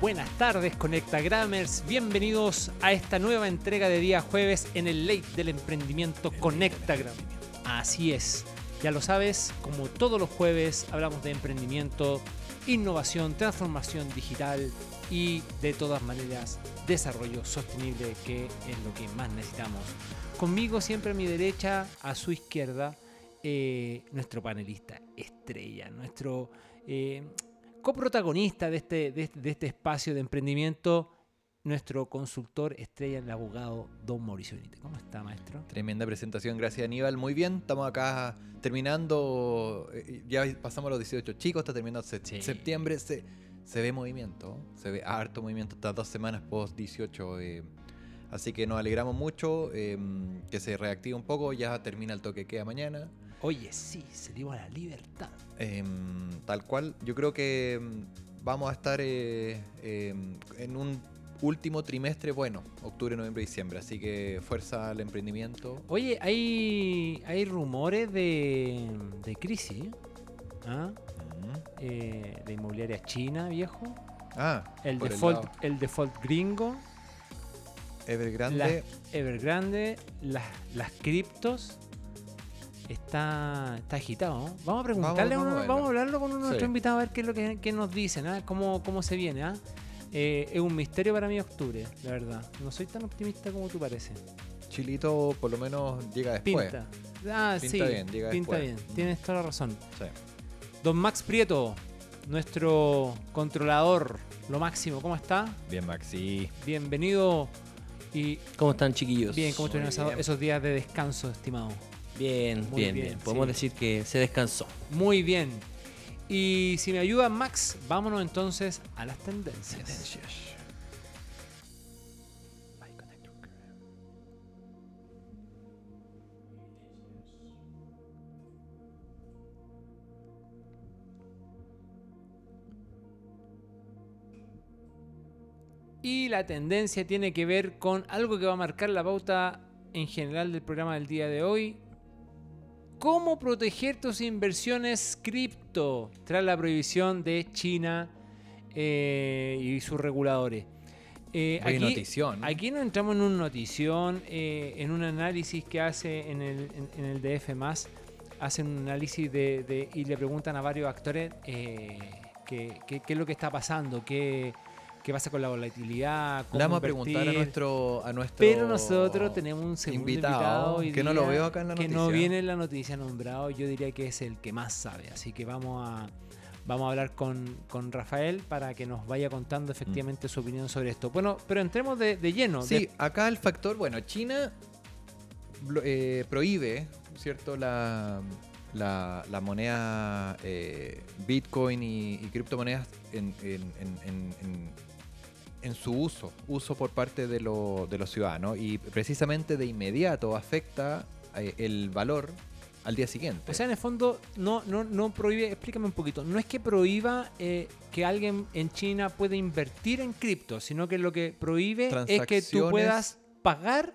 buenas tardes, Conectagrammers. Bienvenidos a esta nueva entrega de día jueves en el late del emprendimiento Conectagram. Así es, ya lo sabes, como todos los jueves hablamos de emprendimiento, innovación, transformación digital y de todas maneras desarrollo sostenible que es lo que más necesitamos. Conmigo siempre a mi derecha, a su izquierda, eh, nuestro panelista estrella, nuestro eh, coprotagonista de este, de, este- de este espacio de emprendimiento, nuestro consultor estrella, el abogado Don Mauricio Benítez. ¿Cómo está, maestro? Tremenda presentación, gracias Aníbal. Muy bien, estamos acá terminando, eh, ya pasamos los 18 chicos, está terminando se- Sí. septiembre, se, se ve movimiento, se ve harto movimiento estas dos semanas post 18. eh, así que nos alegramos mucho, eh, que se reactive un poco, ya termina el toque que queda mañana. Oye, sí, se dio a la libertad. Eh, tal cual, yo creo que mm, vamos a estar eh, eh, en un último trimestre bueno, octubre, noviembre, diciembre. Así que fuerza al emprendimiento. Oye, hay, hay rumores de, de crisis. ¿ah? Mm. Eh, de inmobiliaria china, viejo. Ah, El default, el, default gringo. Evergrande. Las Evergrande, las, las criptos. Está, está agitado. ¿no? Vamos a preguntarle, Vamos- a uno- vamos a vamos, a hablarlo con uno de nuestros invitados a ver qué es lo que, qué nos dicen, ¿ah? cómo, cómo se viene. ¿ah? Eh, es un misterio para mí octubre, la verdad. No soy tan optimista como tú parece. Chilito por lo menos llega después. Pinta. Ah, Pinta sí. bien, llega pinta después. bien. Tienes toda la razón. Sí. Don Max Prieto, nuestro controlador, lo máximo, ¿cómo está? Bien, Maxi. Bienvenido y ¿Cómo están, chiquillos? bien, ¿cómo estuvieron esos días de descanso, estimado? Bien, Muy bien, bien, bien. Podemos sí. decir que se descansó. Muy bien. Y si me ayuda Max, vámonos entonces a las tendencias. Y la tendencia tiene que ver con algo que va a marcar la pauta en general del programa del día de hoy. ¿Cómo proteger tus inversiones cripto tras la prohibición de China eh, y sus reguladores? Eh, Oye, notición. Aquí no entramos en una notición, eh, en un análisis que hace en el, en, en el DF+, hacen un análisis de, de- y le preguntan a varios actores eh, qué, qué- qué es lo que está pasando, qué, qué pasa con la volatilidad, cómo Le vamos a preguntar a nuestro, a nuestro Pero nosotros tenemos un segundo invitado, que no lo veo acá en la que no noticia. viene en la noticia nombrado. Yo diría que es el que más sabe. Así que vamos a, vamos a hablar con, con Rafael para que nos vaya contando efectivamente su opinión sobre esto. Bueno, pero entremos de, de lleno. Sí, de- acá el factor, bueno, China eh, prohíbe, ¿cierto? La, la, la moneda eh, Bitcoin y, y criptomonedas en, en- en- en- en- su uso, uso por parte de, lo- de los ciudadanos y precisamente de inmediato afecta eh, el valor al día siguiente. o sea, en el fondo, no, no, no prohíbe, explícame un poquito, no es que prohíba eh, que alguien en China pueda invertir en cripto, sino que lo que prohíbe es que tú puedas pagar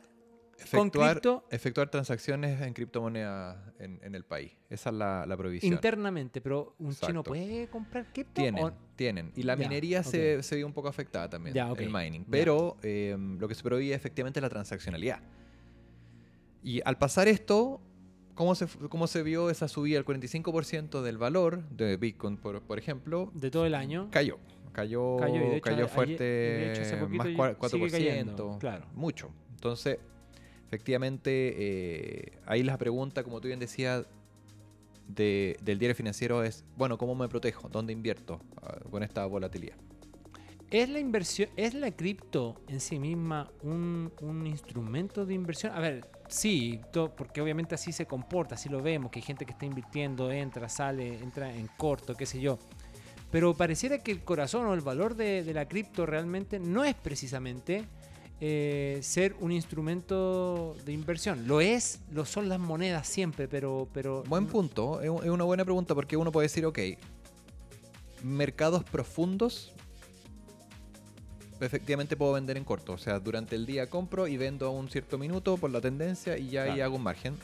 efectuar, cripto efectuar transacciones en criptomonedas en, en el país. Esa es la, la prohibición. internamente, pero un chino puede comprar cripto. Tienen, tienen. Y la minería se, se vio un poco afectada también, el mining. Pero eh, lo que se prohíbe efectivamente es la transaccionalidad. Y al pasar esto, ¿cómo se, cómo se vio esa subida al 45% del valor de Bitcoin, por, por ejemplo? de todo el año. Cayó. Cayó, Cayó, y de hecho, cayó ayer- fuerte, de hecho, más y- cua- 4%, sigue cayendo, claro. mucho. Entonces, efectivamente, eh, ahí la pregunta, como tú bien decías, de- del diario financiero es, bueno, ¿cómo me protejo? ¿Dónde invierto ah, con esta volatilidad? ¿Es la inversión, es la cripto en sí misma un, un instrumento de inversión? A ver, sí, porque obviamente así se comporta, así lo vemos, que hay gente que está invirtiendo, entra, sale, entra en corto, qué sé yo. Pero pareciera que el corazón o el valor de la cripto realmente no es precisamente eh, ser un instrumento de inversión. Lo es, lo son las monedas siempre, pero... pero Buen punto, es, un- es una buena pregunta porque uno puede decir, ok, mercados profundos, efectivamente puedo vender en corto. O sea, durante el día compro y vendo a un cierto minuto por la tendencia y ya ahí hago un margen.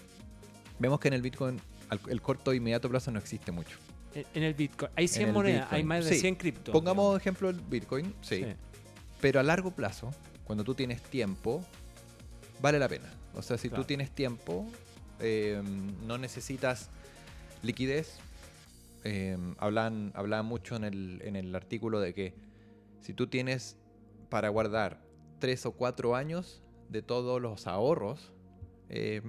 Vemos que en el Bitcoin el corto e inmediato plazo no existe mucho. En, el Bitcoin. Hay 100 el monedas, hay más de Sí. 100 criptos. Pongamos ejemplo el Bitcoin, sí. digamos. Pero a largo plazo, cuando tú tienes tiempo, vale la pena. O sea, si Claro. tú tienes tiempo, eh, no necesitas liquidez. Eh, hablan, hablaban mucho en el, en el artículo de que si tú tienes para guardar tres o cuatro años de todos los ahorros, eh,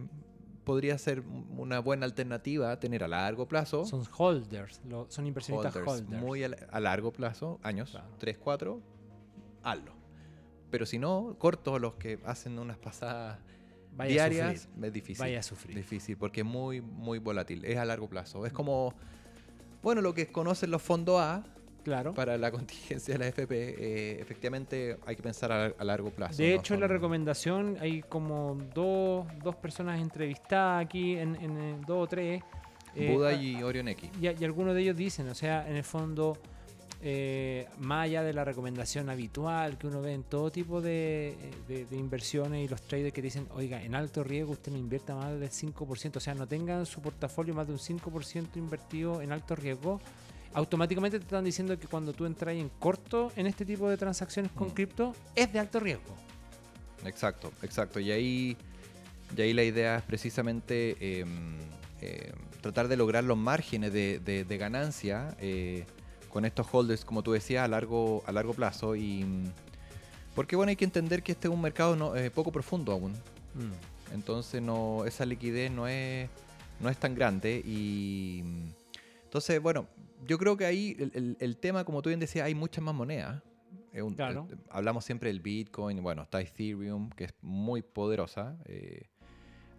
podría ser una buena alternativa tener a largo plazo. Son holders, lo- son inversionistas holders, holders. muy a, a largo plazo, años, Claro. 3, 4, hazlo. Pero si no, cortos los que hacen unas pasadas Vaya a diarias, sufrir, es difícil. Vaya a sufrir. Difícil, porque es muy, muy volátil, es a largo plazo. Es como, bueno, lo que conocen los fondos A Claro. para la contingencia de la FP, eh, efectivamente hay que pensar a, a largo plazo. De no hecho, en la recomendación hay como dos, dos personas entrevistadas aquí, en, en, eh, dos o tres. eh, Buda a- y Orion X. y, y algunos de ellos dicen, o sea, en el fondo, eh, más allá de la recomendación habitual que uno ve en todo tipo de, de- de inversiones y los traders que dicen, oiga, en alto riesgo usted no invierta más del 5%, o sea, no tenga en su portafolio más de un 5% invertido en alto riesgo, automáticamente te están diciendo que cuando tú entras en corto en este tipo de transacciones con Mm. cripto, es de alto riesgo. Exacto, exacto. Y ahí, y ahí la idea es precisamente eh, eh, tratar de lograr los márgenes de, de- de ganancia eh, con estos holders, como tú decías, a largo, a largo plazo. Y, mm, porque bueno, hay que entender que este es un mercado no, eh, poco profundo aún. Entonces no, esa liquidez no es, no es tan grande. Y mm, entonces, bueno, yo creo que ahí el, el- el tema, como tú bien decías, hay muchas más monedas. Es un- Claro. eh, hablamos siempre del Bitcoin, bueno, está Ethereum, que es muy poderosa. eh,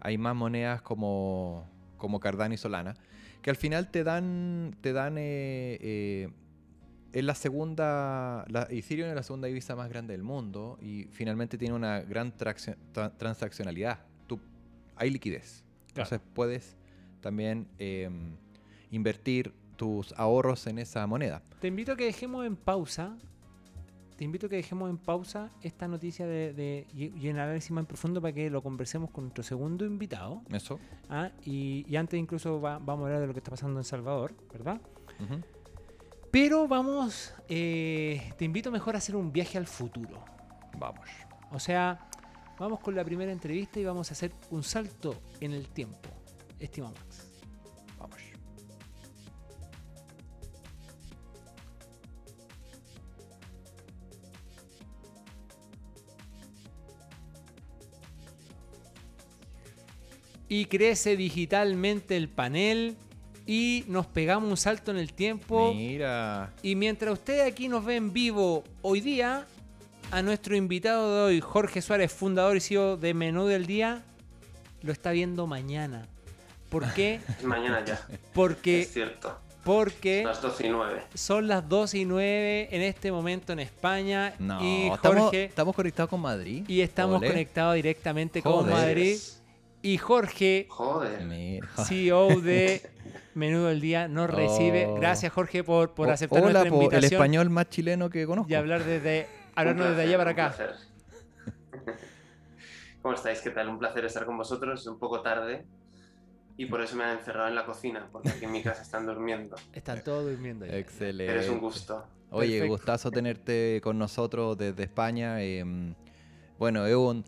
hay más monedas como, como Cardano y Solana, que al final te dan, te dan es la segunda, la Ethereum es la segunda divisa más grande del mundo y finalmente tiene una gran tra- transaccionalidad. Tú, hay liquidez. Claro. Entonces puedes también eh, invertir tus ahorros en esa moneda. Te invito a que dejemos en pausa. Te invito a que dejemos en pausa esta noticia de, de- y, y el análisis más profundo para que lo conversemos con nuestro segundo invitado. Eso. ¿ah? Y, y antes incluso va- vamos a hablar de lo que está pasando en Salvador, ¿verdad? Ujú. Pero vamos, eh, te invito mejor a hacer un viaje al futuro. Vamos. O sea, vamos con la primera entrevista y vamos a hacer un salto en el tiempo, estimado Max. Vamos. Y crece digitalmente el panel y nos pegamos un salto en el tiempo. Mira. Y mientras ustedes aquí nos ven vivo hoy día, a nuestro invitado de hoy, Jorge Suárez, fundador y CEO de Menú del Día, lo está viendo mañana. ¿Por qué? Es mañana ya. Porque, Es cierto. porque Las 12 y 9. son las 2 y 9 en este momento en España. No, y Jorge. estamos conectados con Madrid. Y estamos Ole. conectados directamente con. Madrid. Y Jorge, Joder. CEO de Menudo del Día, nos recibe. Oh. Gracias, Jorge, por, por aceptar Hola, nuestra po, el invitación español más chileno que conozco. y hablar desde, hablarnos desde allá para acá. un placer. ¿Cómo estáis? ¿Qué tal? Un placer estar con vosotros. Es un poco tarde y por eso me han encerrado en la cocina, porque aquí en mi casa están durmiendo. Están todos durmiendo. ya. Excelente. Pero es un gusto. Oye, Perfecto. gustazo tenerte con nosotros desde España. eh, bueno, es un-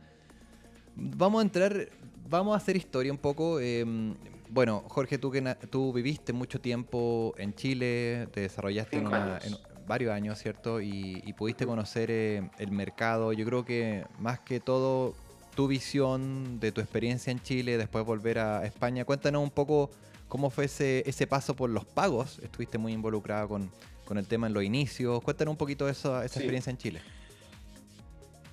Vamos a entrar, vamos a hacer historia un poco. eh, bueno, Jorge, tú que tú viviste mucho tiempo en Chile, te desarrollaste en, Cinco una- años. en varios años, ¿cierto? Y, y pudiste conocer eh, el mercado. Yo creo que más que todo tu visión de tu experiencia en Chile, después volver a España. Cuéntanos un poco cómo fue ese, ese paso por los pagos. Estuviste muy involucrado con, con el tema en los inicios. Cuéntanos un poquito esa, esa Sí. experiencia en Chile.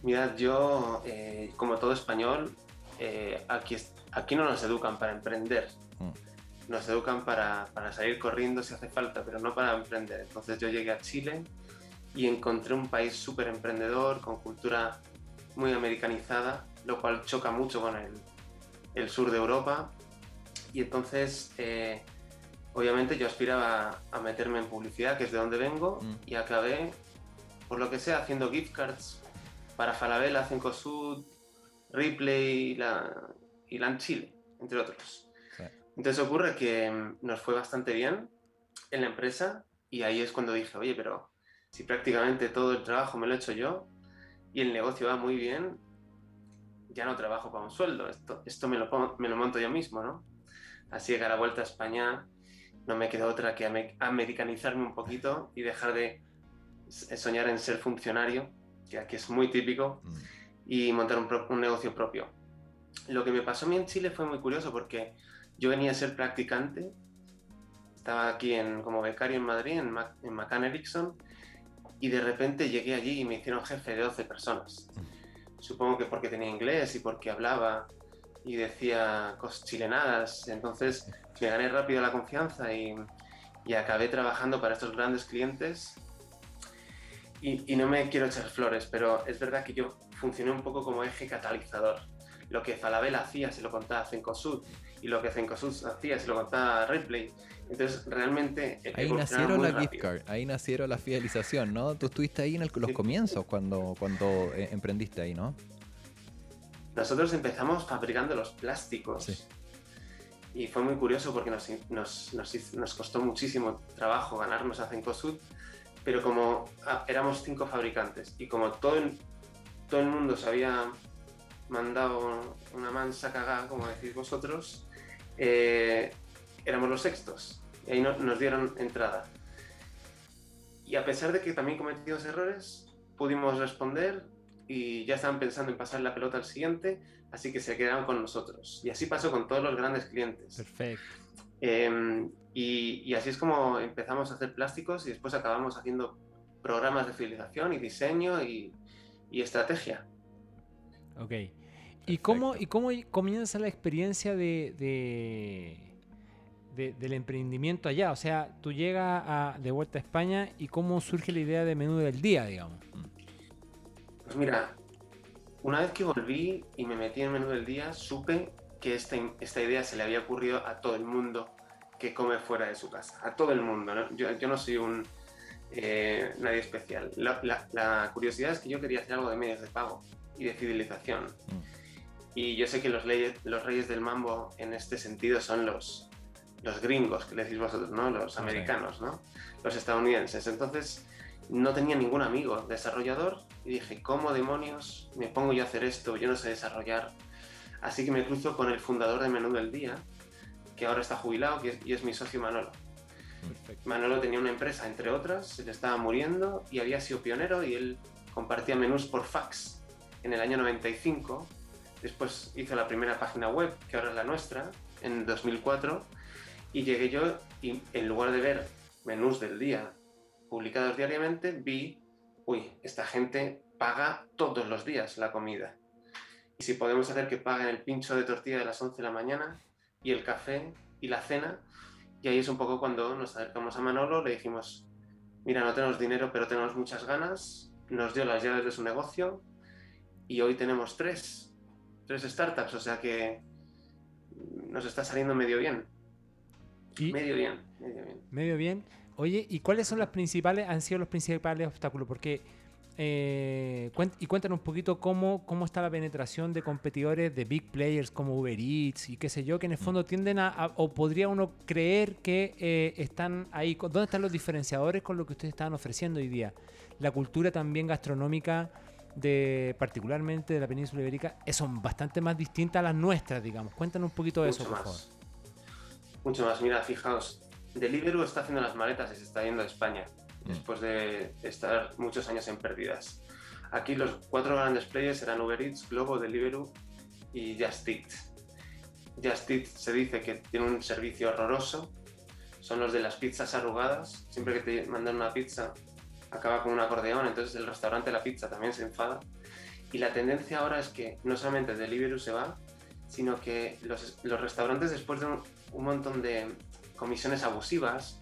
Mirad, yo, eh, como todo español, eh, aquí, aquí no nos educan para emprender. Mm. Nos educan para, para salir corriendo si hace falta, pero no para emprender. Entonces yo llegué a Chile y encontré un país súper emprendedor, con cultura muy americanizada, lo cual choca mucho con el, el sur de Europa. Y entonces, eh, obviamente yo aspiraba a meterme en publicidad, que es de donde vengo, Mm. y acabé, por lo que sea, haciendo gift cards para Falabella, Cencosud, Ripley y la, y Chile, entre otros. Sí. Entonces ocurre que mm, nos fue bastante bien en la empresa y ahí es cuando dije, oye, pero si prácticamente todo el trabajo me lo he hecho yo y el negocio va muy bien, ya no trabajo para un sueldo, esto, esto me, lo, me lo monto yo mismo, ¿no? Así que a la vuelta a España no me quedó otra que americanizarme un poquito y dejar de soñar en ser funcionario, que aquí es muy típico, mm. Y montar un, negocio propio. Lo que me pasó a mí en Chile fue muy curioso porque yo venía a ser practicante, estaba aquí en, como becario en Madrid, en, en McCann Erickson, y de repente llegué allí y me hicieron jefe de 12 personas. Supongo que porque tenía inglés y porque hablaba y decía cosas chilenadas. Entonces me gané rápido la confianza y, y acabé trabajando para estos grandes clientes. Y, y, no me quiero echar flores, pero es verdad que yo funcioné un poco como eje catalizador. Lo que Falabella hacía se lo contaba a Cencosud y lo que Cencosud hacía se lo contaba a Ripley. Entonces, realmente. Ahí nacieron la gift card, ahí nacieron la fidelización, ¿no? Tú estuviste ahí en los comienzos cuando, cuando eh, emprendiste ahí, ¿no? Nosotros empezamos fabricando los plásticos. Y fue muy curioso porque nos, nos, nos, costó muchísimo trabajo ganarnos a Cencosud, pero como ah, éramos cinco fabricantes y como todo el, todo el mundo se había mandado una mansa cagada, como decís vosotros, eh, éramos los sextos. Y ahí nos dieron entrada. Y a pesar de que también cometimos errores, pudimos responder y ya estaban pensando en pasar la pelota al siguiente, así que se quedaron con nosotros. Y así pasó con todos los grandes clientes. Perfecto. Em, y, y, así es como empezamos a hacer plásticos y después acabamos haciendo programas de fidelización y diseño y, y estrategia. Ok. ¿Y cómo, ¿Y cómo comienza la experiencia de, de, del emprendimiento allá? O sea, tú llegas a, de vuelta a España y cómo surge la idea de menú del día, digamos. Pues mira, una vez que volví y me metí en menú del día, supe que esta, esta idea se le había ocurrido a todo el mundo que come fuera de su casa. A todo el mundo. Yo, yo, no soy un eh, nadie especial. La, la, curiosidad es que yo quería hacer algo de medios de pago y de fidelización. Mm. Y yo sé que los, leyes, los reyes del mambo en este sentido son los, los gringos, que le decís vosotros, ¿no? Los americanos, ¿no? Los estadounidenses. Entonces, no tenía ningún amigo desarrollador y dije, ¿cómo demonios me pongo yo a hacer esto? Yo no sé desarrollar. Así que me cruzo con el fundador de Menú del Día, que ahora está jubilado y es, mi socio Manolo. Manolo tenía una empresa, entre otras, se le estaba muriendo y había sido pionero y él compartía menús por fax en el año 95. Después hizo la primera página web, que ahora es la nuestra, en 2004. Y llegué yo y en lugar de ver menús del día publicados diariamente, vi, uy, esta gente paga todos los días la comida. Y si podemos hacer que paguen el pincho de tortilla de las 11 de la mañana y el café y la cena, y ahí es un poco cuando nos acercamos a Manolo, le dijimos, mira, no tenemos dinero, pero tenemos muchas ganas, nos dio las llaves de su negocio y hoy tenemos tres, tres startups, o sea que nos está saliendo medio bien. Medio bien, medio bien. Medio bien. Oye, ¿y cuáles son las principales, han sido los principales obstáculos? Porque, eh, y cuéntanos un poquito cómo, cómo está la penetración de competidores de big players como Uber Eats y qué sé yo, que en el fondo tienden a, o podría uno creer que eh, están ahí. ¿Dónde están los diferenciadores con lo que ustedes están ofreciendo hoy día? La cultura también gastronómica de particularmente de la península ibérica son bastante más distintas a las nuestras, digamos. Cuéntanos un poquito de eso, por favor. Mucho más. Mira, fijaos, Deliveroo está haciendo las maletas y se está yendo a España mm. Después de estar muchos años en pérdidas. Aquí los cuatro grandes players serán Uber Eats, Globo, Deliveroo y Just Eat. Just Eat se dice que tiene un servicio horroroso. Son los de las pizzas arrugadas. Siempre que te mandan una pizza acaba con un acordeón, entonces el restaurante la pizza también se enfada. Y la tendencia ahora es que no solamente Deliveroo se va, sino que los, los restaurantes después de un montón de comisiones abusivas,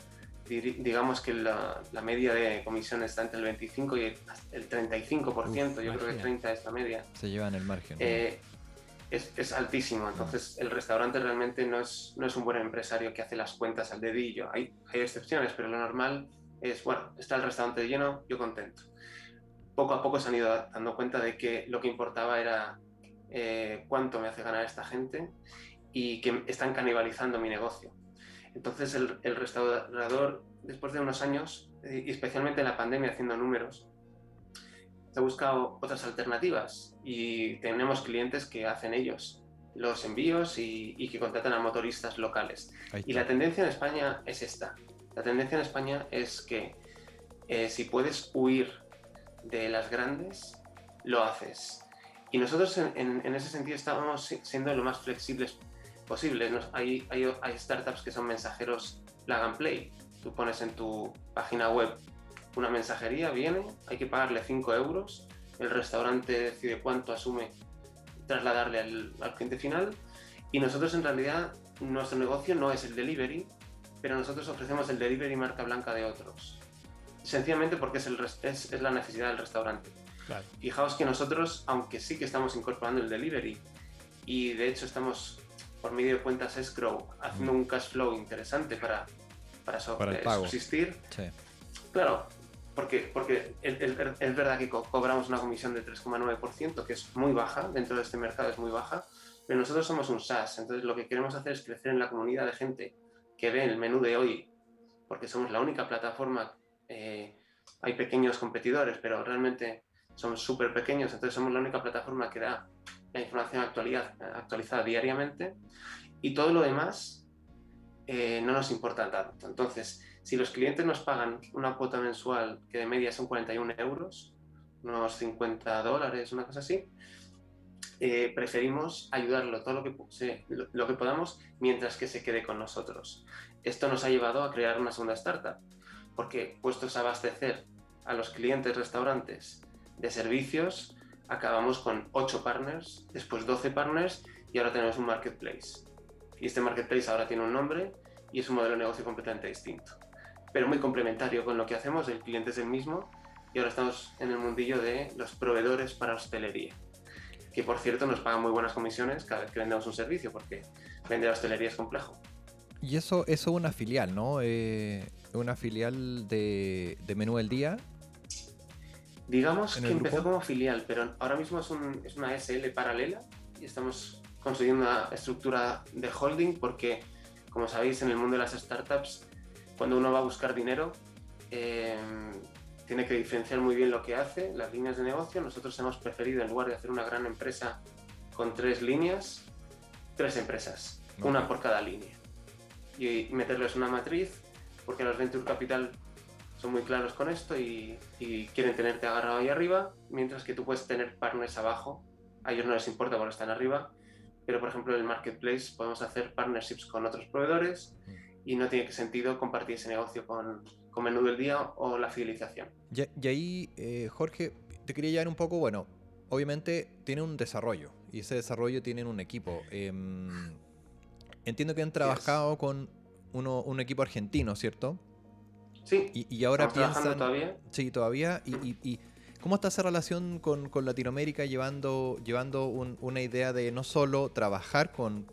digamos que la, media de comisión está entre el 25 y el 35%, yo creo que 30 es la media. Se llevan el margen. Eh, es, es, altísimo, entonces el restaurante realmente no es, no es un buen empresario que hace las cuentas al dedillo. Hay, hay excepciones, pero lo normal es, bueno, está el restaurante lleno, yo contento. Poco a poco se han ido dando cuenta de que lo que importaba era eh, cuánto me hace ganar esta gente y que están canibalizando mi negocio. Entonces el, el restaurador, después de unos años, eh, y especialmente en la pandemia haciendo números, se ha buscado otras alternativas y tenemos clientes que hacen ellos los envíos y, y que contratan a motoristas locales. Y la tendencia en España es esta. La tendencia en España es que eh, si puedes huir de las grandes, lo haces. Y nosotros en, en- en ese sentido estábamos si- siendo lo más flexibles posibles. Nos- hay, hay, hay startups que son mensajeros plug and play. Tú pones en tu página web una mensajería, viene, hay que pagarle 5 euros, el restaurante decide cuánto asume trasladarle al, al cliente final y nosotros en realidad nuestro negocio no es el delivery, pero nosotros ofrecemos el delivery marca blanca de otros. Sencillamente porque es, el es, es la necesidad del restaurante. Claro. Fijaos que nosotros, aunque sí que estamos incorporando el delivery y de hecho estamos por medio de cuentas escrow haciendo un cash flow interesante para, para, so- Para el eh, pago. subsistir, Sí. Claro, porque, porque es, es ver- es verdad que co- cobramos una comisión de 3,9%, que es muy baja, dentro de este mercado es muy baja, pero nosotros somos un SaaS, entonces lo que queremos hacer es crecer en la comunidad de gente que ve el menú de hoy, porque somos la única plataforma, eh, hay pequeños competidores, pero realmente son súper pequeños, entonces somos la única plataforma que da la información actualizada diariamente y todo lo demás eh, no nos importa tanto. Entonces, si los clientes nos pagan una cuota mensual que de media son 41 euros, unos 50 dólares, una cosa así, eh, preferimos ayudarlo todo lo que, lo que podamos mientras que se quede con nosotros. Esto nos ha llevado a crear una segunda startup, porque puestos a abastecer a los clientes restaurantes de servicios, acabamos con 8 partners, después 12 partners y ahora tenemos un marketplace. Y este marketplace ahora tiene un nombre y es un modelo de negocio completamente distinto, pero muy complementario con lo que hacemos, el cliente es el mismo y ahora estamos en el mundillo de los proveedores para hostelería, que por cierto nos pagan muy buenas comisiones cada vez que vendemos un servicio, porque vender hostelería es complejo. Y eso, eso es una filial, ¿no? Eh, una filial de, de Menú del Día. Digamos ¿En que empezó grupo? como filial, pero ahora mismo es, un- es una SL paralela y estamos consiguiendo una estructura de holding porque, como sabéis, en el mundo de las startups, cuando uno va a buscar dinero, eh, tiene que diferenciar muy bien lo que hace, las líneas de negocio. Nosotros hemos preferido, en lugar de hacer una gran empresa con tres líneas, tres empresas, Ok. una por cada línea. Y meterles una matriz, porque los Venture Capital son muy claros con esto y, y quieren tenerte agarrado ahí arriba, mientras que tú puedes tener partners abajo. A ellos no les importa porque están arriba, pero por ejemplo en el marketplace podemos hacer partnerships con otros proveedores y no tiene sentido compartir ese negocio con, con menú del día o la fidelización. Y, y ahí, eh, Jorge, te quería llevar un poco, bueno, obviamente tiene un desarrollo y ese desarrollo tiene un equipo. Em, entiendo que han trabajado con uno, un equipo argentino, ¿cierto? Sí, Y, y ahora estamos piensan... todavía. Sí, todavía. Y, y- y cómo está esa relación con, con Latinoamérica llevando, llevando un- una idea de no solo trabajar con,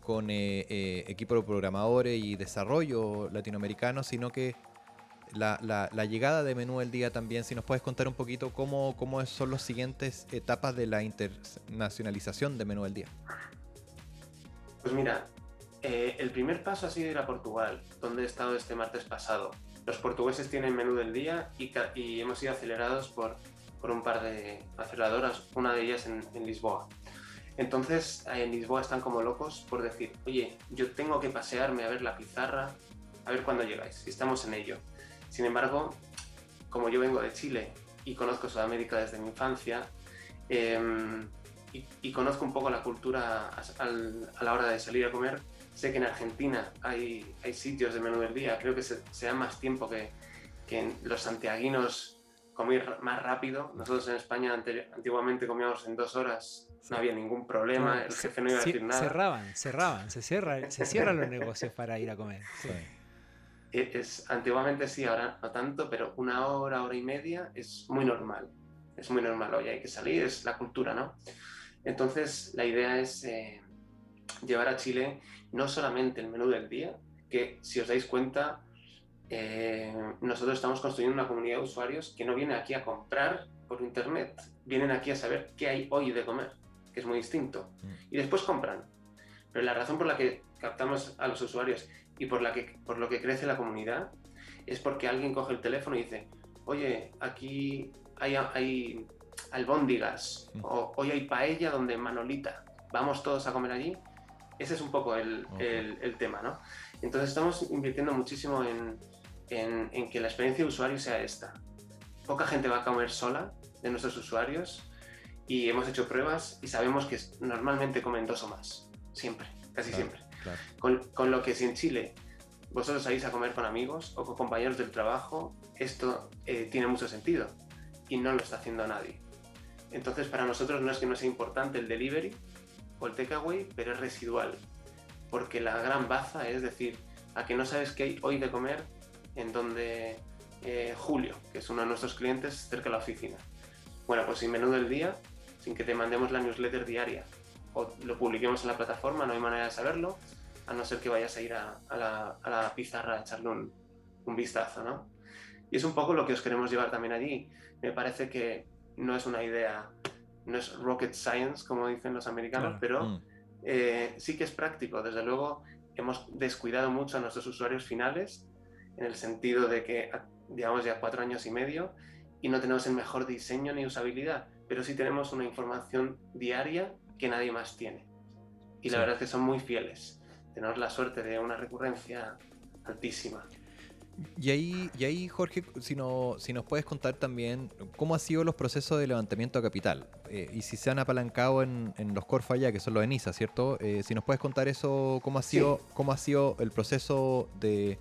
con eh, eh, equipo de programadores y desarrollo latinoamericano, sino que la, la- la llegada de Menú del Día también, si nos puedes contar un poquito cómo, cómo son las siguientes etapas de la internacionalización de Menú del Día. Pues mira, eh, el primer paso ha sido ir a Portugal, donde he estado este martes pasado. Los portugueses tienen menú del día y, hemos sido acelerados por, por un par de aceleradoras, una de ellas en, en Lisboa. Entonces, eh, en Lisboa están como locos por decir, oye, yo tengo que pasearme a ver la pizarra, a ver cuándo llegáis, estamos en ello. Sin embargo, como yo vengo de Chile y conozco Sudamérica desde mi infancia, em, y, conozco un poco la cultura a la hora de salir a comer, sé que en Argentina hay, hay sitios de menú del día, creo que se, se da más tiempo que, que en los santiaguinos comer más rápido. Nosotros en España antiguamente comíamos en dos horas, no había ningún problema, el jefe no iba a decir nada. Cerraban, cerraban, se, cierra, se cierran los negocios para ir a comer. sí. Eh, Es, antiguamente sí, ahora no tanto, pero una hora, hora y media es muy normal. Es muy normal, hoy hay que salir, es la cultura, ¿no? Entonces, la idea es eh, llevar a Chile no solamente el menú del día, que si os dais cuenta, eh, nosotros estamos construyendo una comunidad de usuarios que no viene aquí a comprar por internet, vienen aquí a saber qué hay hoy de comer, que es muy distinto. Mm. Y después compran. Pero la razón por la que captamos a los usuarios y por, la que, por lo que crece la comunidad es porque alguien coge el teléfono y dice, oye, aquí hay, hay albóndigas, Mm. o hoy hay paella donde Manolita, vamos todos a comer allí. Ese es un poco el, el- el tema, ¿no? Entonces estamos invirtiendo muchísimo en, en- en que la experiencia de usuario sea esta. Poca gente va a comer sola de nuestros usuarios y hemos hecho pruebas y sabemos que normalmente comen dos o más, siempre, casi Claro. siempre. Claro. Con, con lo que si en Chile vosotros salís a comer con amigos o con compañeros del trabajo, esto eh, tiene mucho sentido y no lo está haciendo nadie. Entonces para nosotros no es que no sea importante el delivery o el takeaway, pero es residual. Porque la gran baza es decir, a que no sabes qué hay hoy de comer en donde eh, Julio, que es uno de nuestros clientes cerca de la oficina. Bueno, pues sin menú del día, sin que te mandemos la newsletter diaria o lo publiquemos en la plataforma, no hay manera de saberlo, a no ser que vayas a ir a, la pizarra a echarle un, un vistazo, ¿no? Y es un poco lo que os queremos llevar también allí. Me parece que no es una idea, no es rocket science, como dicen los americanos, Claro. pero Mm. eh, sí que es práctico. Desde luego, hemos descuidado mucho a nuestros usuarios finales, en el sentido de que llevamos ya cuatro años y medio y no tenemos el mejor diseño ni usabilidad, pero sí tenemos una información diaria que nadie más tiene. Y la verdad es que son muy fieles. Tenemos la suerte de una recurrencia altísima. Y ahí, y ahí Jorge, si, no, si nos puedes contar también cómo han sido los procesos de levantamiento de capital eh, y si se han apalancado en, en los Corfa ya, que son los ENISA, ¿cierto? Eh, si nos puedes contar eso, cómo ha sido, cómo ha sido el proceso de,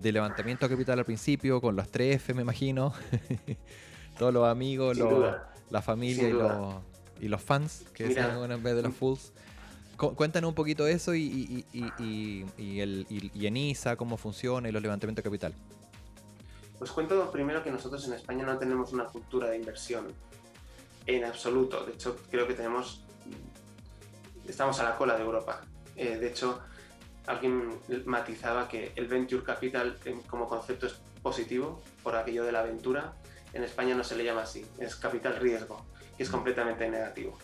de levantamiento de capital al principio, con los 3F, me imagino, todos los amigos, los- la familia y los, y los fans, que decían en vez de los fools. Cu- Cuéntanos un poquito eso y, el, y ENISA, cómo funciona y los levantamientos de capital. Os cuento primero que nosotros en España no tenemos una cultura de inversión en absoluto. De hecho, creo que tenemos. Estamos a la cola de Europa. Eh, de hecho, alguien matizaba que el venture capital como concepto es positivo por aquello de la aventura. En España no se le llama así, es capital riesgo, que es completamente negativo.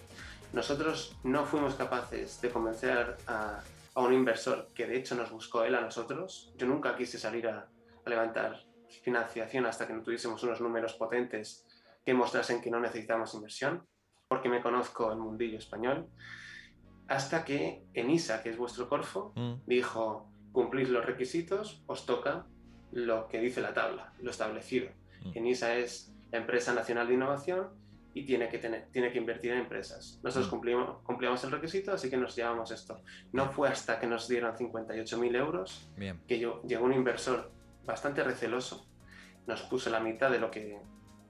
Nosotros no fuimos capaces de convencer a, a un inversor que de hecho nos buscó él a nosotros. Yo nunca quise salir a, a levantar financiación hasta que no tuviésemos unos números potentes que mostrasen que no necesitamos inversión, porque me conozco el mundillo español, hasta que ENISA, que es vuestro Corfo, Mm. dijo, cumplís los requisitos, os toca lo que dice la tabla, lo establecido. Mm. ENISA es la empresa nacional de innovación y tiene que, tener, tiene que invertir en empresas. Nosotros Mm. cumplimos, cumplíamos el requisito, así que nos llevamos esto. No fue hasta que nos dieron 58.000 euros Bien. que yo, llegó un inversor bastante receloso, nos puso la mitad de lo que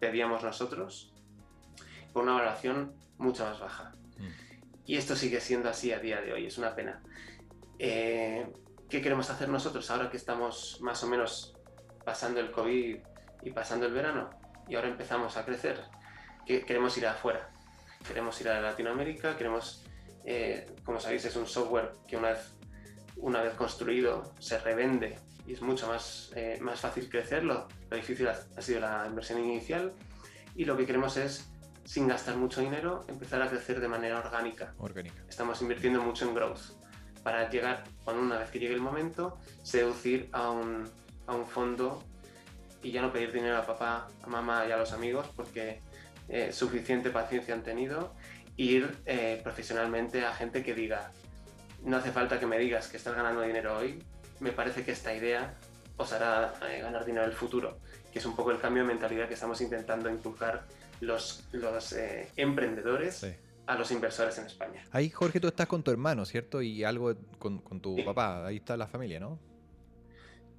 pedíamos nosotros, por una valoración mucho más baja. Mm. Y esto sigue siendo así a día de hoy, es una pena. Eh, ¿Qué queremos hacer nosotros ahora que estamos más o menos pasando el COVID y pasando el verano? Y ahora empezamos a crecer. Que queremos ir afuera. Queremos ir a Latinoamérica, queremos, eh, como sabéis, es un software que una vez, una vez construido se revende y es mucho más, eh, más fácil crecerlo. Lo difícil ha, ha sido la inversión inicial y lo que queremos es, sin gastar mucho dinero, empezar a crecer de manera orgánica. Orgánica. Estamos invirtiendo mucho en growth para llegar, cuando una vez que llegue el momento, seducir a un, a un fondo y ya no pedir dinero a papá, a mamá y a los amigos porque eh, suficiente paciencia han tenido, ir eh, profesionalmente a gente que diga, no hace falta que me digas que estás ganando dinero hoy, me parece que esta idea os hará eh, ganar dinero en el futuro, que es un poco el cambio de mentalidad que estamos intentando inculcar los, los emprendedores Sí. a los inversores en España. Ahí, Jorge, tú estás con tu hermano, ¿cierto? Y algo con, con tu Sí. papá. Ahí está la familia, ¿no?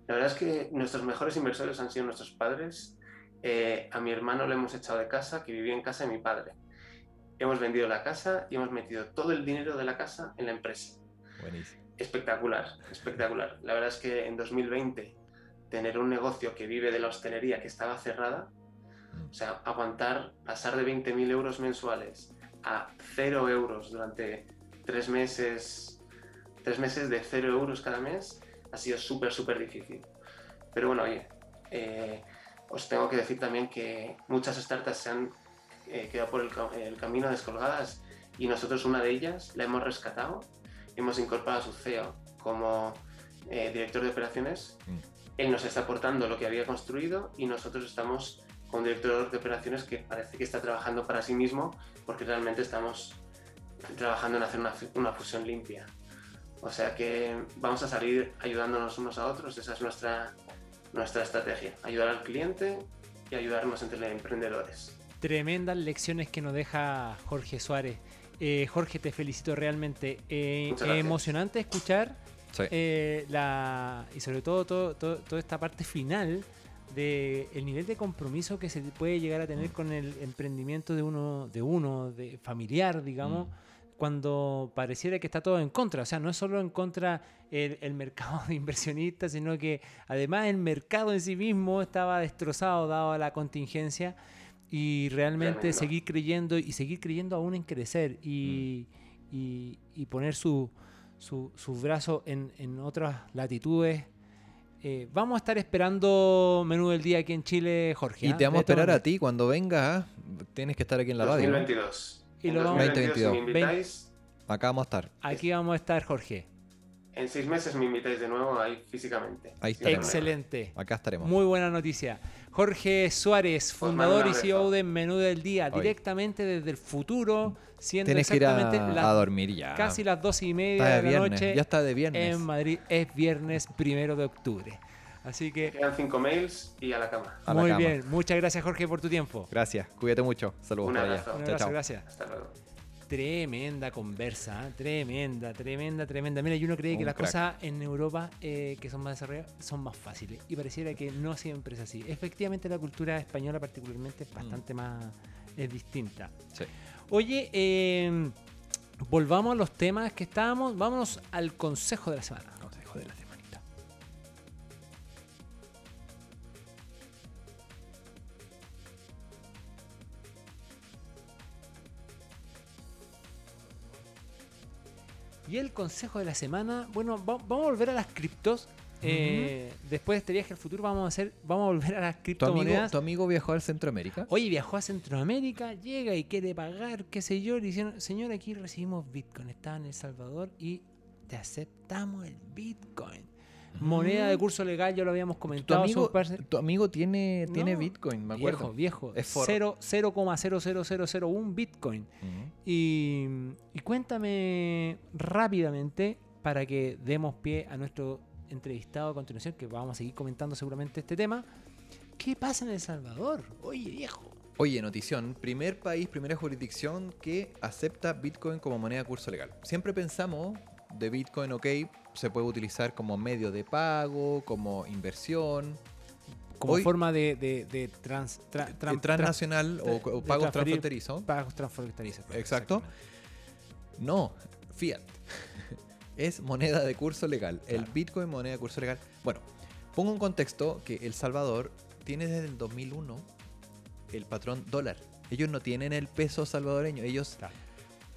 La verdad es que nuestros mejores inversores han sido nuestros padres. Eh, a mi hermano le hemos echado de casa, que vivía en casa de mi padre. Hemos vendido la casa y hemos metido todo el dinero de la casa en la empresa. Buenísimo. Espectacular, espectacular. La verdad es que en 2020 tener un negocio que vive de la hostelería que estaba cerrada, o sea, aguantar, pasar de 20.000 euros mensuales a 0 euros durante tres meses, tres meses de 0 euros cada mes, ha sido súper, súper difícil. Pero bueno, oye, eh, os tengo que decir también que muchas startups se han eh, quedado por el, el camino descolgadas y nosotros una de ellas la hemos rescatado, hemos incorporado a su CEO como eh, director de operaciones, Mm. él nos está aportando lo que había construido y nosotros estamos con un director de operaciones que parece que está trabajando para sí mismo porque realmente estamos trabajando en hacer una, una fusión limpia. O sea que vamos a salir ayudándonos unos a otros, esa es nuestra, nuestra estrategia, ayudar al cliente y ayudarnos entre emprendedores. Tremendas lecciones que nos deja Jorge Suárez. Eh, Jorge, te felicito realmente. Eh, emocionante escuchar Sí. eh, la y sobre todo, todo, todo- toda esta parte final de el nivel de compromiso que se puede llegar a tener Mm. con el emprendimiento de uno, de uno, de familiar, digamos, Mm. Cuando pareciera que está todo en contra. O sea, no es solo en contra el, el mercado de inversionistas, sino que además el mercado en sí mismo estaba destrozado dado la contingencia y realmente Tremendo. seguir creyendo y seguir creyendo aún en crecer y, y- y poner su, su, sus brazos en, en otras latitudes. Eh, vamos a estar esperando menú del día aquí en Chile, Jorge. Y ¿ah? te vamos a esperar a ti cuando vengas. Tienes que estar aquí en la radio. 2022. Y en lo vamos- 2022, si me 2022. invitáis, Acá vamos a estar. Aquí vamos a estar, Jorge. en seis meses me invitáis de nuevo ahí físicamente. Ahí problema. Excelente. Acá estaremos. Muy buena noticia. Jorge Suárez, Pues, fundador y CEO de Menú del Día, directamente desde el futuro, siendo Tienes que ir a, exactamente las- a dormir ya. casi las dos y media Está de de la viernes. noche Ya está de viernes. en Madrid. Es viernes primero de octubre. Así que Quedan cinco mails y a la cama. A la muy cama. bien. Muchas gracias, Jorge, por tu tiempo. Gracias. Cuídate mucho. Saludos Un abrazo. Un abrazo, chao. gracias. Hasta luego. Tremenda conversa, ¿eh? tremenda, tremenda, tremenda. Mira, y uno cree que Un las crack. cosas en Europa eh, que son más desarrolladas son más fáciles y pareciera que no siempre es así. Efectivamente, la cultura española particularmente es bastante más es distinta. Sí. Oye, eh, volvamos a los temas que estábamos. Vámonos al consejo de la semana. Y el consejo de la semana, bueno, va- vamos a volver a las criptos. Eh, Después de este viaje al futuro vamos a hacer, vamos a volver a las ¿Tu amigo, criptomonedas. ¿Tu amigo viajó al Centroamérica? Oye, viajó a Centroamérica, llega y quiere pagar, qué sé yo. Le dijeron, señor, aquí recibimos Bitcoin. Estaba en El Salvador y te aceptamos el Bitcoin. Moneda de curso legal, ya lo habíamos ¿Tu comentado. amigo, tu amigo tiene, tiene Bitcoin, me viejo, acuerdo. viejo. Es forro. Cero- 0,00001 Bitcoin. Ujú. Y, y cuéntame rápidamente para que demos pie a nuestro entrevistado a continuación, que vamos a seguir comentando seguramente este tema. ¿Qué pasa en El Salvador? Oye, viejo. Oye, notición, primer país, primera jurisdicción que acepta Bitcoin como moneda de curso legal. Siempre pensamos de Bitcoin, ok, se puede utilizar como medio de pago, como inversión, Como Hoy- forma de, de, de trans, tra- tran- transnacional tra- o, pagos transfronterizos. pagos transfronterizos. Exacto. No, fiat. es moneda de curso legal. El. Bitcoin moneda de curso legal. Bueno, pongo un contexto que El Salvador tiene desde el 2001 el patrón dólar. Ellos no tienen el peso salvadoreño, ellos, Claro.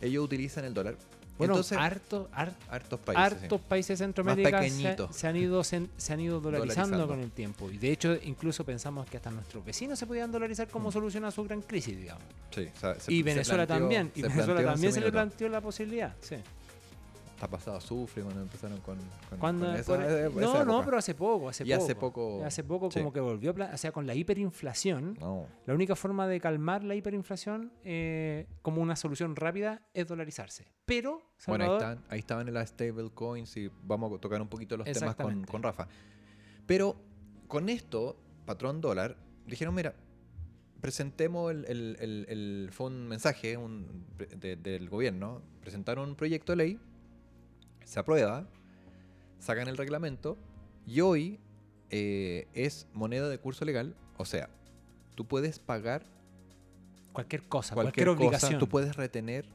ellos utilizan el dólar. Bueno, Entonces, harto, har- hartos países. sí. hartos países de Centroamérica se, se han ido, se, se han ido dolarizando, Dolarizando. con el tiempo. Y de hecho, incluso pensamos que hasta nuestros vecinos se podían dolarizar como Mm. solución a su gran crisis, digamos. Sí, o sea, se- y Venezuela planteó- también. Y Venezuela también se le planteó la posibilidad. Sí. Está pasado azufre cuando empezaron con, con, Cuando, con esa- por- esa no, no, pero hace poco, hace Y poco. hace poco- Hace poco sí. como que volvió, o sea, con la hiperinflación, No. la única forma de calmar la hiperinflación eh, como una solución rápida es dolarizarse. Pero, Bueno, ahí, están, ahí estaban las stablecoins y vamos a tocar un poquito los temas con, con Rafa. Pero con esto, patrón dólar, dijeron, mira, presentemos el, el- el- el- fue un mensaje un- de- del gobierno, presentaron un proyecto de ley, se aprueba, sacan el reglamento y hoy eh, es moneda de curso legal, o sea, tú puedes pagar cualquier cosa, cualquier, cualquier, cosa, obligación. tú puedes retener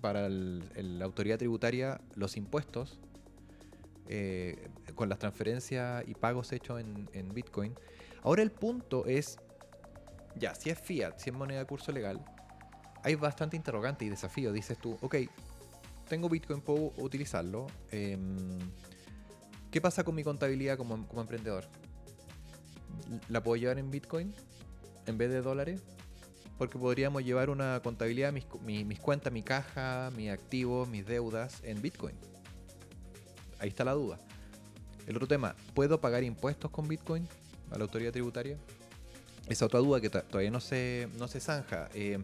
para la autoridad tributaria los impuestos eh, con las transferencias y pagos hechos en, en Bitcoin. Ahora el punto es, ya, si es fiat, si es moneda de curso legal, hay bastante interrogante y desafío. Dices tú, ok, tengo Bitcoin, puedo utilizarlo. em, ¿Qué pasa con mi contabilidad como, emprendedor? ¿La puedo llevar en Bitcoin en vez de dólares? Porque podríamos llevar una contabilidad, mis, mis cuentas, mi caja, mis activos, mis deudas en Bitcoin. Ahí está la duda. El otro tema, ¿puedo pagar impuestos con Bitcoin a la autoridad tributaria? Esa otra duda que to- todavía no se, no se zanja. Eh,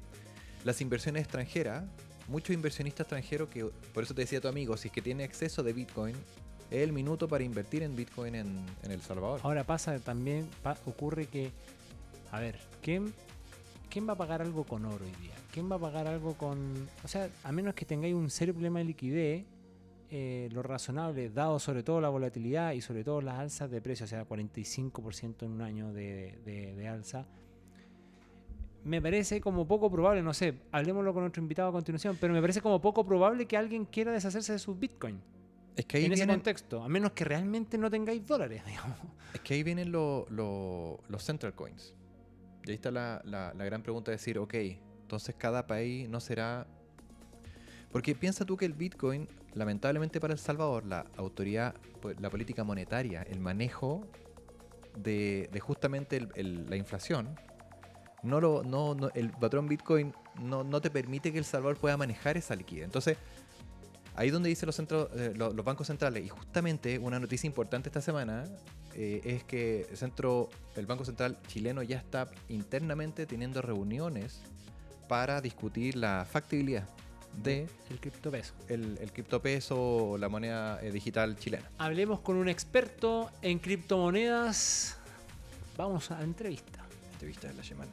las inversiones extranjeras, muchos inversionistas extranjeros que, por eso te decía tu amigo, si es que tiene exceso de Bitcoin, es el minuto para invertir en Bitcoin en, El Salvador. Ahora pasa también, ocurre que, a ver, ¿quién, ¿quién va a pagar algo con oro hoy día? ¿Quién va a pagar algo con... O sea, a menos que tengáis un serio problema de liquidez, eh, lo razonable, dado sobre todo la volatilidad y sobre todo las alzas de precio, o sea, 45% en un año de alza, me parece como poco probable, no sé, hablemoslo con nuestro invitado a continuación, pero me parece como poco probable que alguien quiera deshacerse de sus bitcoin es, que ahí en ese contexto, a menos que realmente no tengáis dólares, digamos. es que ahí vienen lo- lo- los central coins. Y ahí está la, la- la gran pregunta de decir, ok, entonces cada país no será... Porque piensa tú que el Bitcoin, lamentablemente para El Salvador, la autoridad, pues, la política monetaria, el manejo de, de justamente el- el- la inflación, no lo, no, no- el patrón Bitcoin no, no te permite que El Salvador pueda manejar esa liquidez. Entonces, ahí donde dicen los, centros, eh, lo- los bancos centrales, y justamente una noticia importante esta semana eh, es que el, centro, el Banco Central chileno ya está internamente teniendo reuniones para discutir la factibilidad de El criptopeso. el, el criptopeso o la moneda eh, digital chilena. Hablemos con un experto en criptomonedas. Vamos a la entrevista. Entrevista de la semana.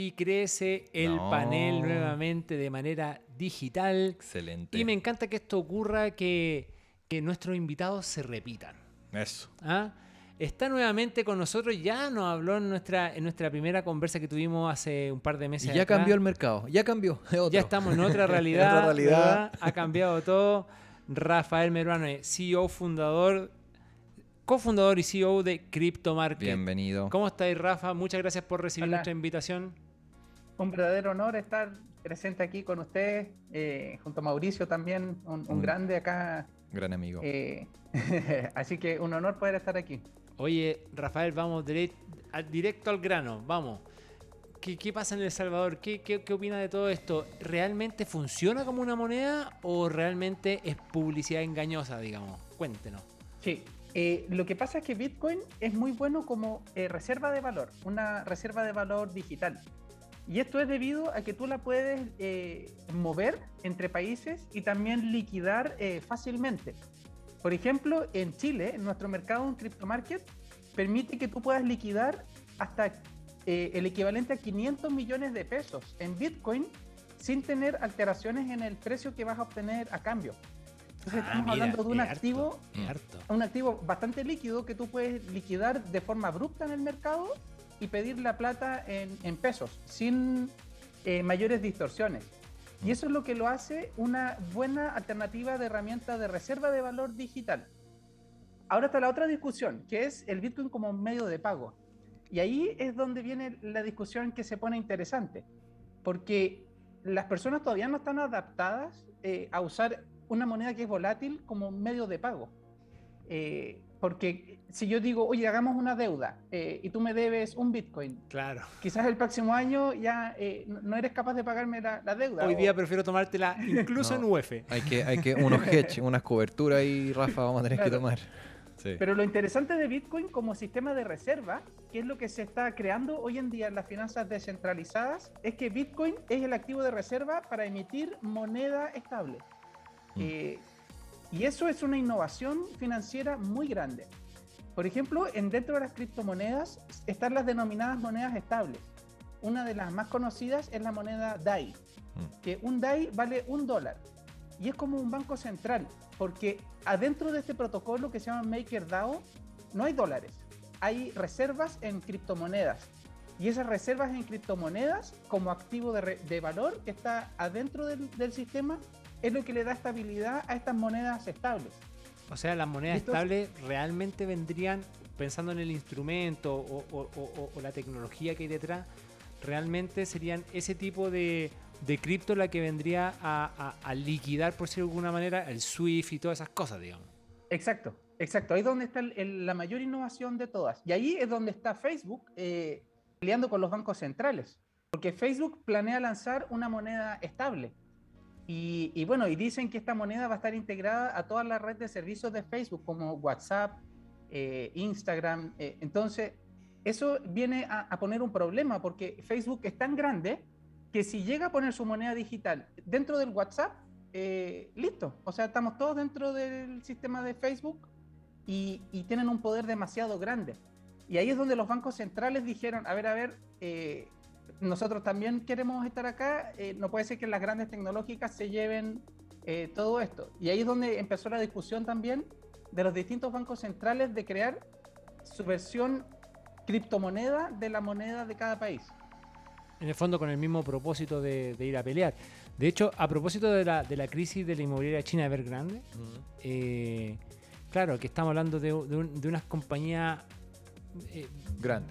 Y crece el No. panel nuevamente de manera digital. Excelente. Y me encanta que esto ocurra, que, que nuestros invitados se repitan. Eso. ¿ah? Está nuevamente con nosotros, ya nos habló en nuestra, en nuestra primera conversa que tuvimos hace un par de Y meses. ya atrás. cambió el mercado. Ya cambió. otro. Ya estamos en otra realidad. otra realidad. Ha cambiado todo. Rafael Meruano, eh, CEO, fundador, cofundador y CEO de CryptoMarket. Bienvenido. ¿Cómo estáis, Rafa? Muchas gracias por recibir Hola. nuestra invitación. Un verdadero honor estar presente aquí con ustedes, eh, junto a Mauricio también, un, un Mm. grande acá. Gran amigo. eh, así que un honor poder estar aquí. Oye, Rafael, vamos dire- al- directo al grano, vamos. ¿Qué, qué pasa en El Salvador? ¿Qué, qué, qué opina de todo esto? ¿Realmente funciona como una moneda o realmente es publicidad engañosa, digamos? Cuéntenos. Sí, eh, lo que pasa es que Bitcoin es muy bueno como eh, reserva de valor, una reserva de valor digital. Y esto es debido a que tú la puedes eh, mover entre países y también liquidar eh, fácilmente. Por ejemplo, en Chile, en nuestro mercado en Crypto Market, permite que tú puedas liquidar hasta eh, el equivalente a 500 millones de pesos en Bitcoin sin tener alteraciones en el precio que vas a obtener a cambio. Entonces, Ah, estamos mira, hablando de un activo harto. un activo bastante líquido que tú puedes liquidar de forma abrupta en el mercado y pedir la plata en, en pesos, sin eh, mayores distorsiones. Y eso es lo que lo hace una buena alternativa de herramienta de reserva de valor digital. Ahora está la otra discusión, que es el Bitcoin como medio de pago. Y ahí es donde viene la discusión que se pone interesante, porque las personas todavía no están adaptadas eh, a usar una moneda que es volátil como medio de pago. Eh, porque si yo digo, oye, hagamos una deuda eh, y tú me debes un Bitcoin, Claro. quizás el próximo año ya eh, no no eres capaz de pagarme la, la deuda. Hoy o- día prefiero tomártela incluso No. en UF. Hay que, hay que, unos hedge, unas coberturas ahí, Rafa, vamos a tener que tomar. Sí. Pero lo interesante de Bitcoin como sistema de reserva, que es lo que se está creando hoy en día en las finanzas descentralizadas, es que Bitcoin es el activo de reserva para emitir moneda estable. Mm. Eh, y eso es una innovación financiera muy grande. Por ejemplo, en dentro de las criptomonedas están las denominadas monedas estables. Una de las más conocidas es la moneda DAI, Mm. que un DAI vale un dólar. Y es como un banco central, porque adentro de este protocolo que se llama MakerDAO no hay dólares, hay reservas en criptomonedas. Y esas reservas en criptomonedas, como activo de, valor que está adentro del, del sistema, es lo que le da estabilidad a estas monedas estables. O sea, las monedas estables realmente vendrían, pensando en el instrumento o, o- o- o- o la tecnología que hay detrás, realmente serían ese tipo de de cripto la que vendría a, a- a liquidar, por decirlo de alguna manera, el SWIFT y todas esas cosas, digamos. Exacto, exacto. Ahí es donde está el- el- la mayor innovación de todas. Y ahí es donde está Facebook eh, peleando con los bancos centrales. Porque Facebook planea lanzar una moneda estable. Y, y bueno, y dicen que esta moneda va a estar integrada a toda la red de servicios de Facebook, como WhatsApp, eh, Instagram. eh, entonces, eso viene a, a poner un problema, porque Facebook es tan grande que si llega a poner su moneda digital dentro del WhatsApp, eh, listo. O sea, estamos todos dentro del sistema de Facebook y, y tienen un poder demasiado grande. Y ahí es donde los bancos centrales dijeron, a ver, a ver, eh, nosotros también queremos estar acá, eh, no puede ser que las grandes tecnológicas se lleven eh, todo esto. Y ahí es donde empezó la discusión también de los distintos bancos centrales de crear su versión criptomoneda de la moneda de cada país. En el fondo con el mismo propósito de, de ir a pelear. De hecho, a propósito de la, de la crisis de la inmobiliaria china Evergrande, eh, claro, que estamos hablando de, de un- de unas compañías eh,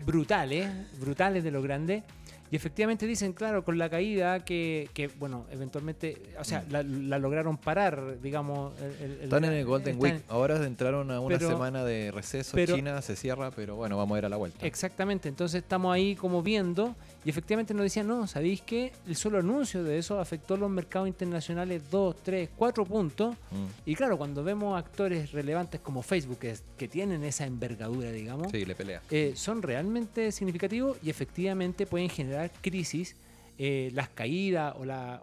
brutales, brutales de lo grande. Y efectivamente dicen, claro, con la caída que, que, bueno, eventualmente, o sea, la, la lograron parar, digamos. el- el- el- Están en el Golden están- Week. Ahora entraron a una Pero- semana de receso. pero- China se cierra, pero bueno, vamos a ir a la vuelta. Exactamente, entonces estamos ahí como viendo y efectivamente nos decían, no, ¿sabéis que el solo anuncio de eso afectó los mercados internacionales 2, 3, 4 puntos? Mm. Y claro, cuando vemos actores relevantes como Facebook, que, que tienen esa envergadura, digamos, Sí, le pelea. eh, son realmente significativos y efectivamente pueden generar crisis, eh, las caídas o la...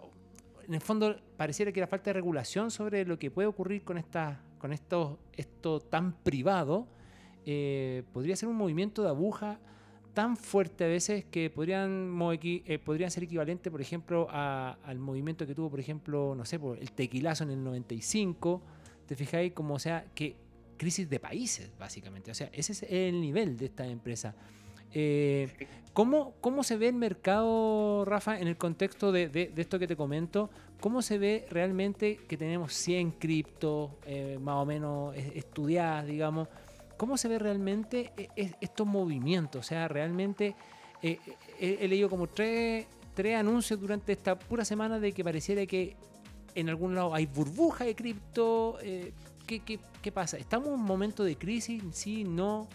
En el fondo pareciera que la falta de regulación sobre lo que puede ocurrir con, esta, con esto, esto tan privado eh, podría ser un movimiento de aguja tan fuerte a veces que podrían, eh, podrían ser equivalente, por ejemplo, a- al movimiento que tuvo, por ejemplo, no sé, por el tequilazo en el 95. ¿Te fijáis? Como, o sea, que crisis de países, básicamente. O sea, ese es el nivel de esta empresa. Eh, ¿cómo, ¿Cómo se ve el mercado, Rafa, en el contexto de, de- de esto que te comento? ¿Cómo se ve realmente que tenemos 100 criptos eh, más o menos eh, estudiadas, digamos? ¿Cómo se ve realmente eh, es- estos movimientos? O sea, realmente eh, eh, he leído como tres, tres anuncios durante esta pura semana de que pareciera que en algún lado hay burbuja de cripto. ¿qué, qué, qué pasa? ¿Estamos en un momento de crisis? ¿Sí? ¿No?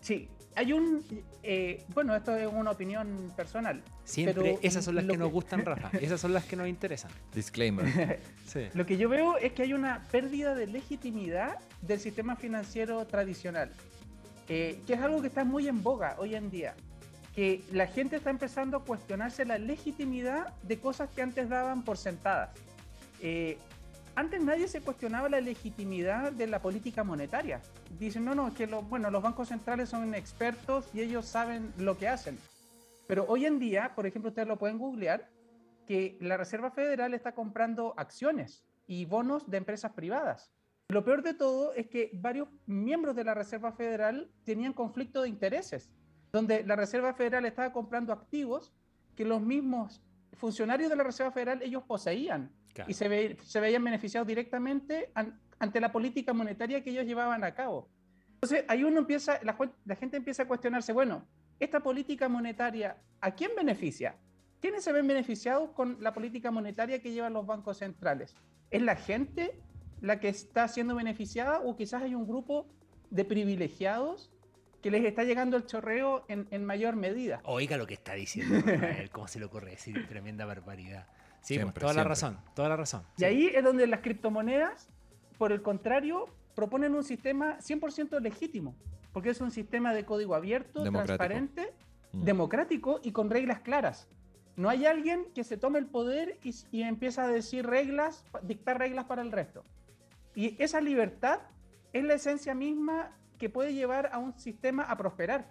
Sí, hay un... eh, bueno, esto es una opinión personal. Siempre Pero esas son las que nos gustan, Rafa. Esas son las que nos interesan. Disclaimer. Sí. Lo que yo veo es que hay una pérdida de legitimidad del sistema financiero tradicional, eh, que es algo que está muy en boga hoy en día, que la gente está empezando a cuestionarse la legitimidad de cosas que antes daban por sentadas. Eh, antes nadie se cuestionaba la legitimidad de la política monetaria. Dicen, no, no, es que los, bueno, los bancos centrales son expertos y ellos saben lo que hacen. Pero hoy en día, por ejemplo, ustedes lo pueden googlear, que la Reserva Federal está comprando acciones y bonos de empresas privadas. Lo peor de todo es que varios miembros de la Reserva Federal tenían conflicto de intereses, donde la Reserva Federal estaba comprando activos que los mismos funcionarios de la Reserva Federal ellos poseían Claro. y se, ve- se veían beneficiados directamente an- ante la política monetaria que ellos llevaban a cabo. Entonces, ahí uno empieza, la, la gente empieza a cuestionarse, bueno, esta política monetaria, ¿a quién beneficia? ¿Quiénes se ven beneficiados con la política monetaria que llevan los bancos centrales? ¿Es la gente la que está siendo beneficiada o quizás hay un grupo de privilegiados que les está llegando el chorreo en, en mayor medida? Oiga lo que está diciendo Rafael, ¿cómo se le ocurre decir tremenda barbaridad? Sí, pues, Siempre, toda la razón, toda la razón. Y ahí es donde las criptomonedas, por el contrario, proponen un sistema 100% legítimo, porque es un sistema de código abierto, Democrático. transparente, Mm. democrático y con reglas claras. No hay alguien que se tome el poder y, y empieza a decir reglas, dictar reglas para el resto. Y esa libertad es la esencia misma que puede llevar a un sistema a prosperar.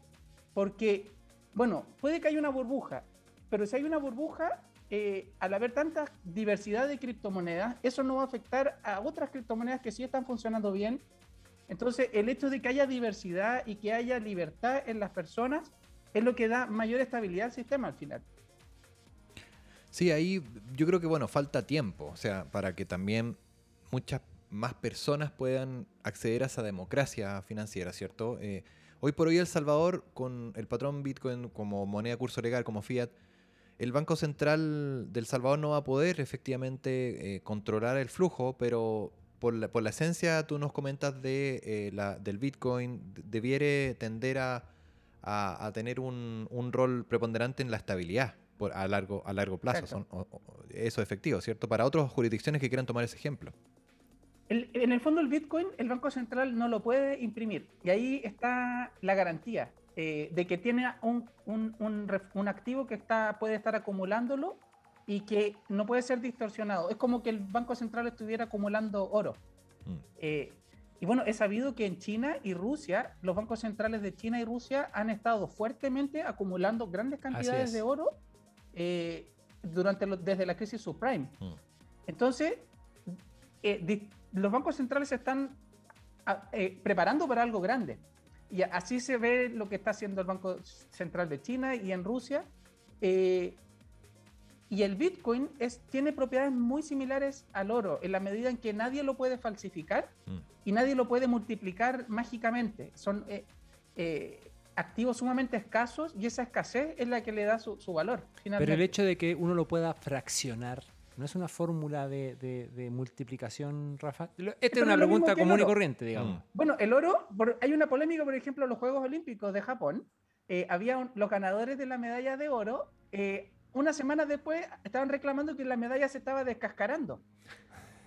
Porque, bueno, puede que haya una burbuja, pero si hay una burbuja, eh, al haber tanta diversidad de criptomonedas, eso no va a afectar a otras criptomonedas que sí están funcionando bien. Entonces, el hecho de que haya diversidad y que haya libertad en las personas es lo que da mayor estabilidad al sistema al final. Sí, ahí yo creo que bueno, falta tiempo, o sea, para que también muchas más personas puedan acceder a esa democracia financiera, ¿cierto? Eh, hoy por hoy El Salvador, con el patrón Bitcoin como moneda curso legal, como fiat, el Banco Central del Salvador no va a poder efectivamente eh, controlar el flujo, pero por la, por la esencia tú nos comentas de, eh, la, del Bitcoin, debiere tender a, a- a tener un, un rol preponderante en la estabilidad por, a, largo, a largo plazo. Son- o- o- eso es efectivo, ¿cierto? Para otras jurisdicciones que quieran tomar ese ejemplo. El- en el fondo el Bitcoin, el Banco Central no lo puede imprimir. Y ahí está la garantía eh, de que tiene un, un- un un activo que está, puede estar acumulándolo y que no puede ser distorsionado. Es como que el Banco Central estuviera acumulando oro. Mm. Eh, y bueno, he sabido que en China y Rusia, los bancos centrales de China y Rusia han estado fuertemente acumulando grandes cantidades es. de oro eh, durante lo- desde la crisis subprime. Mm. Entonces, eh, di- los bancos centrales se están a- eh, preparando para algo grande. Y así se ve lo que está haciendo el Banco Central de China y en Rusia. eh, y el Bitcoin es, tiene propiedades muy similares al oro, en la medida en que nadie lo puede falsificar Mm. y nadie lo puede multiplicar mágicamente. Son eh, eh, activos sumamente escasos y esa escasez es la que le da su, su valor. Pero el finalmente. hecho de que uno lo pueda fraccionar, ¿no es una fórmula de, de- de multiplicación, Rafa? Lo- Esta es Pero una es pregunta común y corriente, digamos. Mm. Bueno, el oro, por- hay una polémica, por ejemplo, en los Juegos Olímpicos de Japón. eh, había un- los ganadores de la medalla de oro. eh, una semana después estaban reclamando que la medalla se estaba descascarando.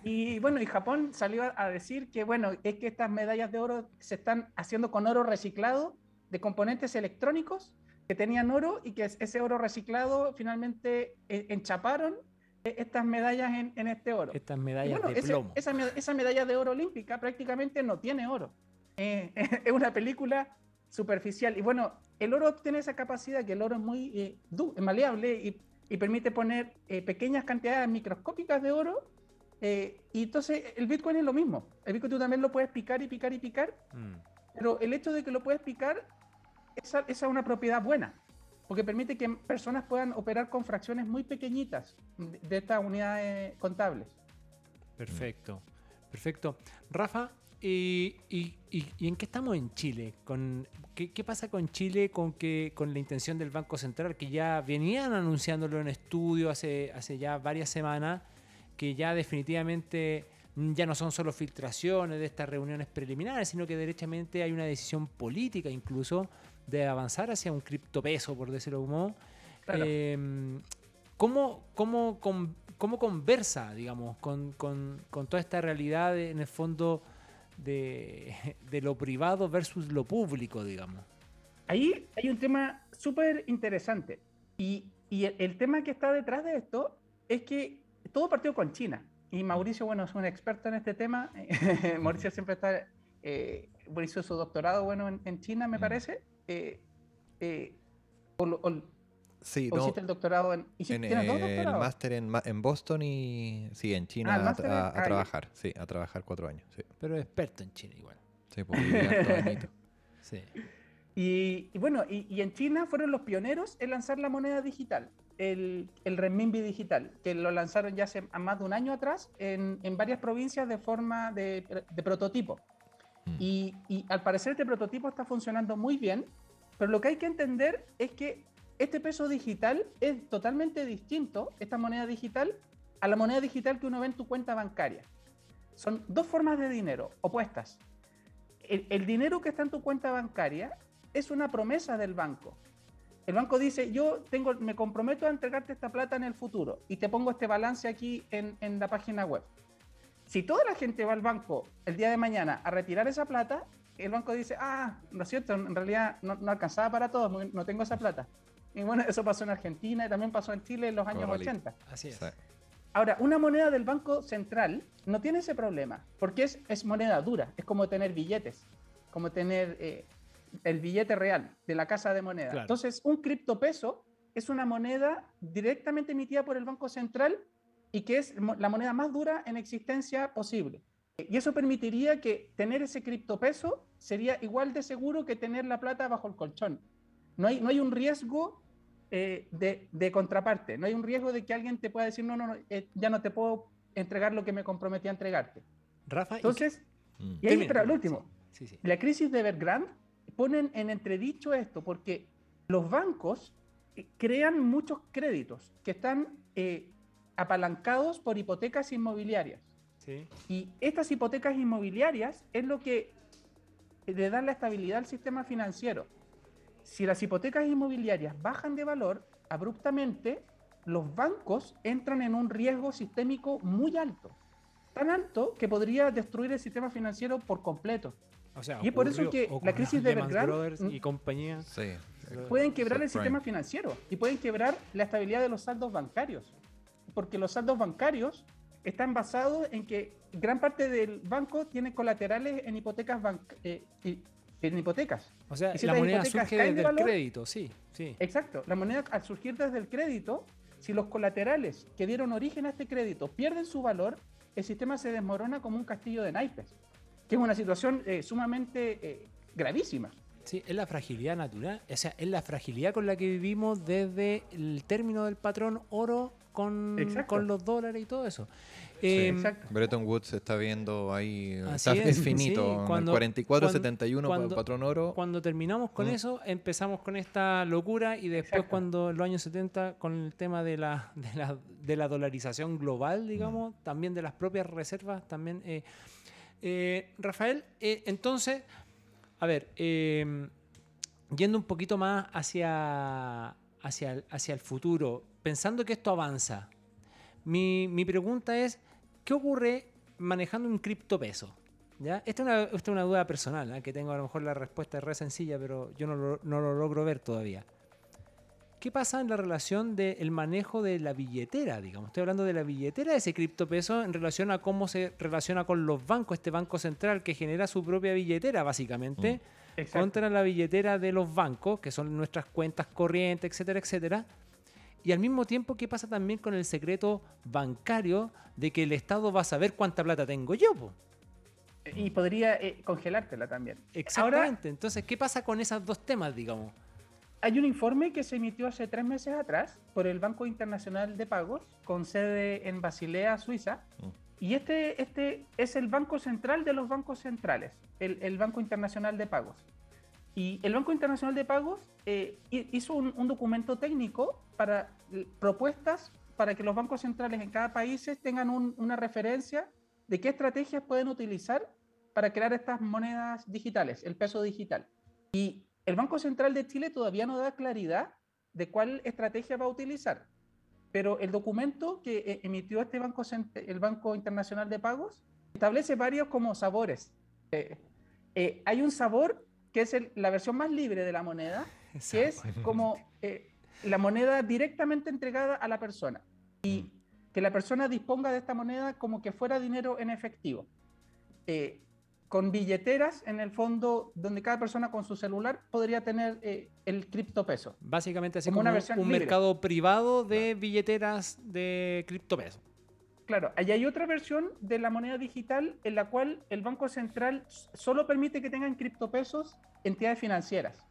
Y bueno, y Japón salió a, a decir que, bueno, es que estas medallas de oro se están haciendo con oro reciclado de componentes electrónicos que tenían oro y que es- ese oro reciclado finalmente eh, enchaparon eh, estas medallas en, en este oro. Estas medallas bueno, de ese- plomo. esa, esa medalla de oro olímpica prácticamente no tiene oro. Eh, es una película superficial. Y bueno, el oro tiene esa capacidad que el oro es muy eh, du- maleable y, y permite poner eh, pequeñas cantidades microscópicas de oro. eh, y entonces el Bitcoin es lo mismo. El Bitcoin tú también lo puedes picar y picar y picar, Mm. pero el hecho de que lo puedes picar, esa, esa es una propiedad buena, porque permite que personas puedan operar con fracciones muy pequeñitas de, estas unidades contables. Perfecto, perfecto. Rafa, ¿y, en qué estamos en Chile? ¿qué, pasa con Chile con, que, con la intención del Banco Central, que ya venían anunciándolo en estudio hace, hace ya varias semanas, que ya definitivamente ya no son solo filtraciones de estas reuniones preliminares, sino que derechamente hay una decisión política incluso de avanzar hacia un criptopeso, por decirlo de algún modo. Claro. Eh, ¿cómo, cómo, con- cómo conversa, digamos, con, con- con toda esta realidad, en el fondo, de, de lo privado versus lo público, digamos? Ahí hay un tema súper interesante. Y, y el, el tema que está detrás de esto es que todo partió con China. Y Mauricio, bueno, es un experto en este tema. Mauricio siempre está, eh, hizo su doctorado, bueno, en, en China, me parece. Eh, eh, o, Sí, o no, hiciste el doctorado en... en ¿Tienes dos el máster en, Boston y sí, en China Ah, a, ah, trabajar. Sí, a trabajar cuatro años. Sí, Pero experto en China igual. sí pues. Sí. Y, y bueno, y, y en China fueron los pioneros en lanzar la moneda digital, el, el renminbi digital, que lo lanzaron ya hace a más de un año atrás en, en varias provincias de forma de, de prototipo. Mm. Y, al parecer este prototipo está funcionando muy bien, pero lo que hay que entender es que este peso digital es totalmente distinto, esta moneda digital, a la moneda digital que uno ve en tu cuenta bancaria. Son dos formas de dinero opuestas. El, dinero que está en tu cuenta bancaria es una promesa del banco. El banco dice, yo tengo, me comprometo a entregarte esta plata en el futuro y te pongo este balance aquí en la página web. Si toda la gente va al banco el día de mañana a retirar esa plata, el banco dice, ah, no es cierto, en realidad no, no alcanzaba para todos, no- no tengo esa plata. Y bueno, eso pasó en Argentina y también pasó en Chile en los años Corralito. 80. Así es. Sí. Ahora, una moneda del Banco Central no tiene ese problema, porque es, es moneda dura, es como tener billetes, como tener eh, el billete real de la casa de moneda. Claro. Entonces, un criptopeso es una moneda directamente emitida por el Banco Central y que es la moneda más dura en existencia posible. Y eso permitiría que tener ese criptopeso sería igual de seguro que tener la plata bajo el colchón. No hay, no hay un riesgo eh, de, de contraparte, no hay un riesgo de que alguien te pueda decir, no, no, no, eh, ya no te puedo entregar lo que me comprometí a entregarte. Rafa, ¿y Entonces, Mm. y ahí espera, termina, último, Sí, sí. la crisis de Evergrande ponen en entredicho esto, porque los bancos eh, crean muchos créditos que están eh, apalancados por hipotecas inmobiliarias. Sí. Y estas hipotecas inmobiliarias es lo que le dan la estabilidad al sistema financiero. Si las hipotecas inmobiliarias bajan de valor abruptamente, los bancos entran en un riesgo sistémico muy alto. Tan alto que podría destruir el sistema financiero por completo. O sea, Y es por eso que la crisis de Lehman Evergrande, Brothers y mm, compañía. Sí. Pueden quebrar el sistema financiero y pueden quebrar la estabilidad de los saldos bancarios. Porque los saldos bancarios están basados en que gran parte del banco tiene colaterales en hipotecas eh, en hipotecas. O sea, si la moneda surge desde de el valor- crédito, sí, sí. Exacto. La moneda al surgir desde el crédito, si los colaterales que dieron origen a este crédito pierden su valor, el sistema se desmorona como un castillo de naipes, que es una situación eh, sumamente eh, gravísima. Sí, es la fragilidad natural, o sea, es la fragilidad con la que vivimos desde el término del patrón oro con, con los dólares y todo eso. Sí. Eh, Exacto. Bretton Woods se está viendo ahí. Así está- es, finito. sí, en cuando- el 44-71 cuando- pa- patrón oro. Cuando terminamos con Mm. eso, empezamos con esta locura y después Exacto. cuando en los años 70 con el tema de la, de la, de la dolarización global, digamos, también de las propias reservas, también... eh, eh, Rafael, eh, entonces, a ver, eh, yendo un poquito más hacia, hacia, el, hacia el futuro, pensando que esto avanza, mi, mi pregunta es, ¿qué ocurre manejando un criptopeso? ¿Ya? Esta es una, esta es una duda personal, ¿ah? que tengo a lo mejor la respuesta es re sencilla, pero yo no lo, no lo logro ver todavía. ¿Qué pasa en la relación del manejo de la billetera? Digamos, estoy hablando de la billetera de ese criptopeso en relación a cómo se relaciona con los bancos, este banco central que genera su propia billetera, básicamente, Exacto. contra la billetera de los bancos, que son nuestras cuentas corrientes, etcétera, etcétera. Y al mismo tiempo, ¿qué pasa también con el secreto bancario de que el Estado va a saber cuánta plata tengo yo? po? Y podría eh, congelártela también. Ahora, Exactamente. Entonces, ¿qué pasa con esos dos temas, digamos? Hay un informe que se emitió hace tres meses atrás por el Banco Internacional de Pagos, con sede en Basilea, Suiza. Mm. Y este, este es el Banco Central de los bancos centrales, el, el Banco Internacional de Pagos. Y el Banco Internacional de Pagos eh, hi- hizo un, un documento técnico para l- propuestas para que los bancos centrales en cada país tengan un- una referencia de qué estrategias pueden utilizar para crear estas monedas digitales, el peso digital. Y el Banco Central de Chile todavía no da claridad de cuál estrategia va a utilizar. Pero el documento que eh, emitió este banco, el Banco Internacional de Pagos establece varios como sabores. Eh, eh, hay un sabor que es el- la versión más libre de la moneda, que es como eh, la moneda directamente entregada a la persona y que la persona disponga de esta moneda como que fuera dinero en efectivo. Eh, con billeteras en el fondo donde cada persona con su celular podría tener eh, el criptopeso. Básicamente así Como como, una versión un libre. mercado privado de billeteras de criptopesos. Claro, ahí hay otra versión de la moneda digital en la cual el Banco Central solo permite que tengan criptopesos entidades financieras.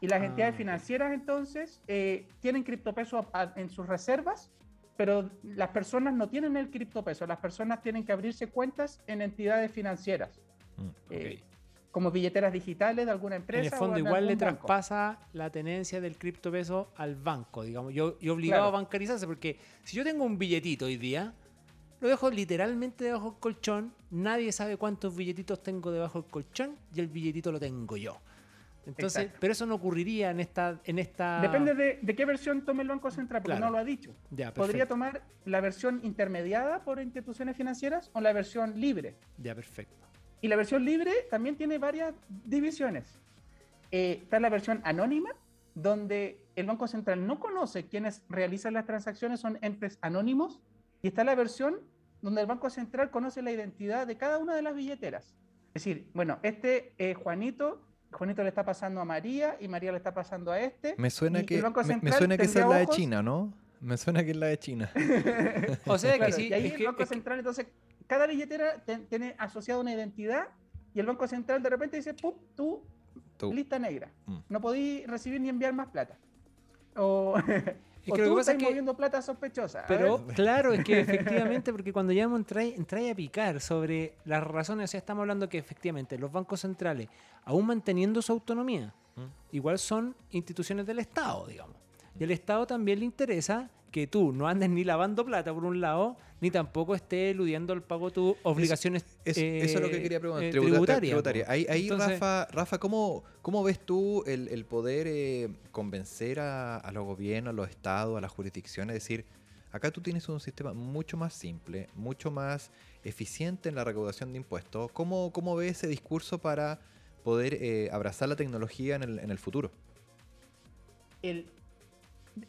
Y las Ah, entidades financieras entonces eh, tienen criptopesos en sus reservas, pero las personas no tienen el criptopeso, las personas tienen que abrirse cuentas en entidades financieras, Mm. eh, como billeteras digitales de alguna En empresa. el fondo o en igual le banco. traspasa la tenencia del criptopeso al banco, digamos. Yo, yo obligado Claro. a bancarizarse porque si yo tengo un billetito hoy día, lo dejo literalmente debajo del colchón, nadie sabe cuántos billetitos tengo debajo del colchón y el billetito lo tengo yo. Entonces, Exacto. pero eso no ocurriría en esta... En esta... Depende de, de qué versión tome el Banco Central, porque Claro. no lo ha dicho. Ya, Podría tomar la versión intermediada por instituciones financieras o la versión libre. Ya, perfecto. Y la versión libre también tiene varias divisiones. Eh, está la versión anónima, donde el Banco Central no conoce quiénes realizan las transacciones, son entes anónimos. Y está la versión donde el Banco Central conoce la identidad de cada una de las billeteras. Es decir, bueno, este es Juanito, Juanito le está pasando a María y María le está pasando a este. Me suena y que, el Banco me, me Central suena que esa es la de. China, ¿no? Me suena que es la de China. O sea Claro, que sí, y ahí es el que- Banco es que- Central, entonces, cada billetera ten- tiene asociada una identidad y el Banco Central de repente dice, ¡pum! Tú, Tú. lista negra. Mm. No podí recibir ni enviar más plata. O, o que que tú estás es que- moviendo plata sospechosa. A Pero claro, es que efectivamente, porque cuando ya entráis a picar sobre las razones, o sea, estamos hablando que efectivamente los bancos centrales, aún manteniendo su autonomía, Mm. igual son instituciones del Estado, digamos. Y al Estado también le interesa que tú no andes ni lavando plata por un lado, ni tampoco estés eludiendo el pago de tus obligaciones Es- eh, eso es lo que quería preguntar. eh, tributaria. Ahí, ahí, Entonces, Rafa, Rafa ¿cómo, ¿cómo ves tú el, el poder eh, convencer a, a los gobiernos, a los estados, a las jurisdicciones? Es decir, acá tú tienes un sistema mucho más simple, mucho más eficiente en la recaudación de impuestos. ¿Cómo, cómo ves ese discurso para poder eh, abrazar la tecnología en el, en el futuro? el,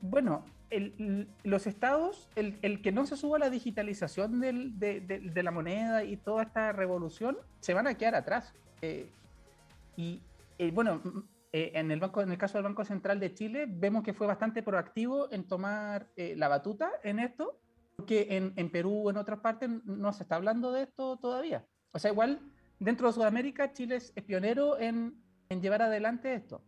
bueno, el- los estados, el, el que no se suba la digitalización del- de, de- de la moneda y toda esta revolución, se van a quedar atrás. Eh, y eh, bueno, eh, en, el banco, en el caso del Banco Central de Chile, vemos que fue bastante proactivo en tomar eh, la batuta en esto, porque en, en Perú en otras partes no se está hablando de esto todavía. O sea, igual dentro de Sudamérica, Chile es pionero en, en llevar adelante esto.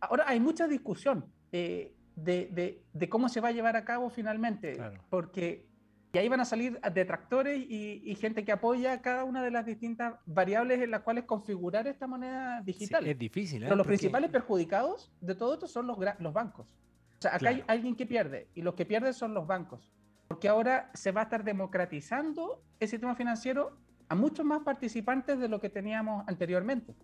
Ahora hay mucha discusión eh, de, de- de cómo se va a llevar a cabo finalmente, Claro. porque y ahí van a salir detractores y, y gente que apoya cada una de las distintas variables en las cuales configurar esta moneda sí, digital. es difícil, ¿eh? Pero los Porque- principales perjudicados de todo esto son los, los bancos. O sea, acá hay alguien que pierde y los que pierden son los bancos. Porque ahora se va a estar democratizando el sistema financiero a muchos más participantes de lo que teníamos anteriormente.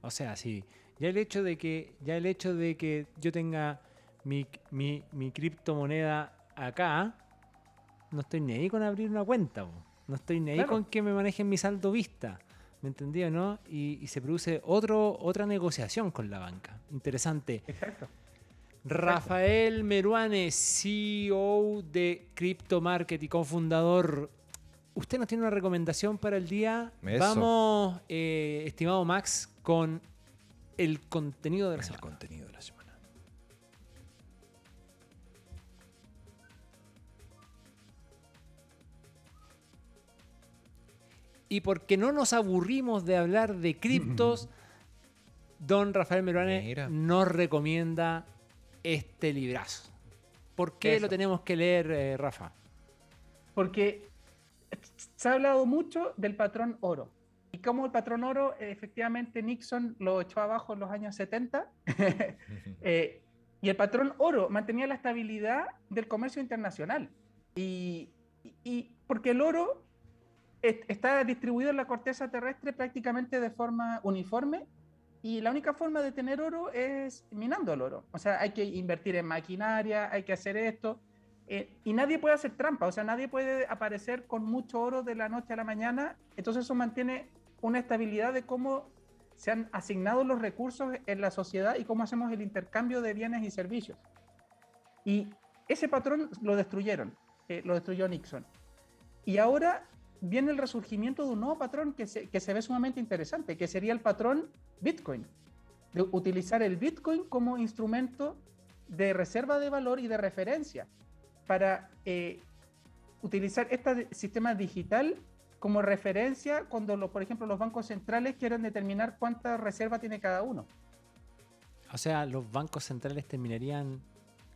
O sea, sí. Ya el hecho de que, ya el hecho de que yo tenga mi, mi, mi criptomoneda acá, no estoy ni ahí con abrir una cuenta. No estoy ni ahí Claro. con que me manejen mi saldo vista. ¿Me entendí o no? Y, y se produce otro, otra negociación con la banca. Interesante. Exacto. Rafael Meruane, CEO de Crypto Market y cofundador. Usted nos tiene una recomendación para el día. Eso. Vamos, eh, estimado Max, con el contenido de la El semana. contenido de la semana. Y porque no nos aburrimos de hablar de criptos, don Rafael Meruane Mira. nos recomienda este librazo. ¿Por qué Eso. lo tenemos que leer, eh, Rafa? Porque se ha hablado mucho del patrón oro. Y como el patrón oro, efectivamente Nixon lo echó abajo en los años 70. eh, y el patrón oro mantenía la estabilidad del comercio internacional. Y, y- porque el oro está distribuido en la corteza terrestre prácticamente de forma uniforme. Y la única forma de tener oro es minando el oro. O sea, hay que invertir en maquinaria, hay que hacer esto. Eh, y nadie puede hacer trampa, o sea, nadie puede aparecer con mucho oro de la noche a la mañana. Entonces eso mantiene una estabilidad de cómo se han asignado los recursos en la sociedad y cómo hacemos el intercambio de bienes y servicios. Y ese patrón lo destruyeron, eh, lo destruyó Nixon. Y ahora viene el resurgimiento de un nuevo patrón que se, que se ve sumamente interesante, que sería el patrón Bitcoin, de utilizar el Bitcoin como instrumento de reserva de valor y de referencia para eh, utilizar este sistema digital como referencia cuando, lo- por ejemplo, los bancos centrales quieren determinar cuánta reserva tiene cada uno. O sea, los bancos centrales terminarían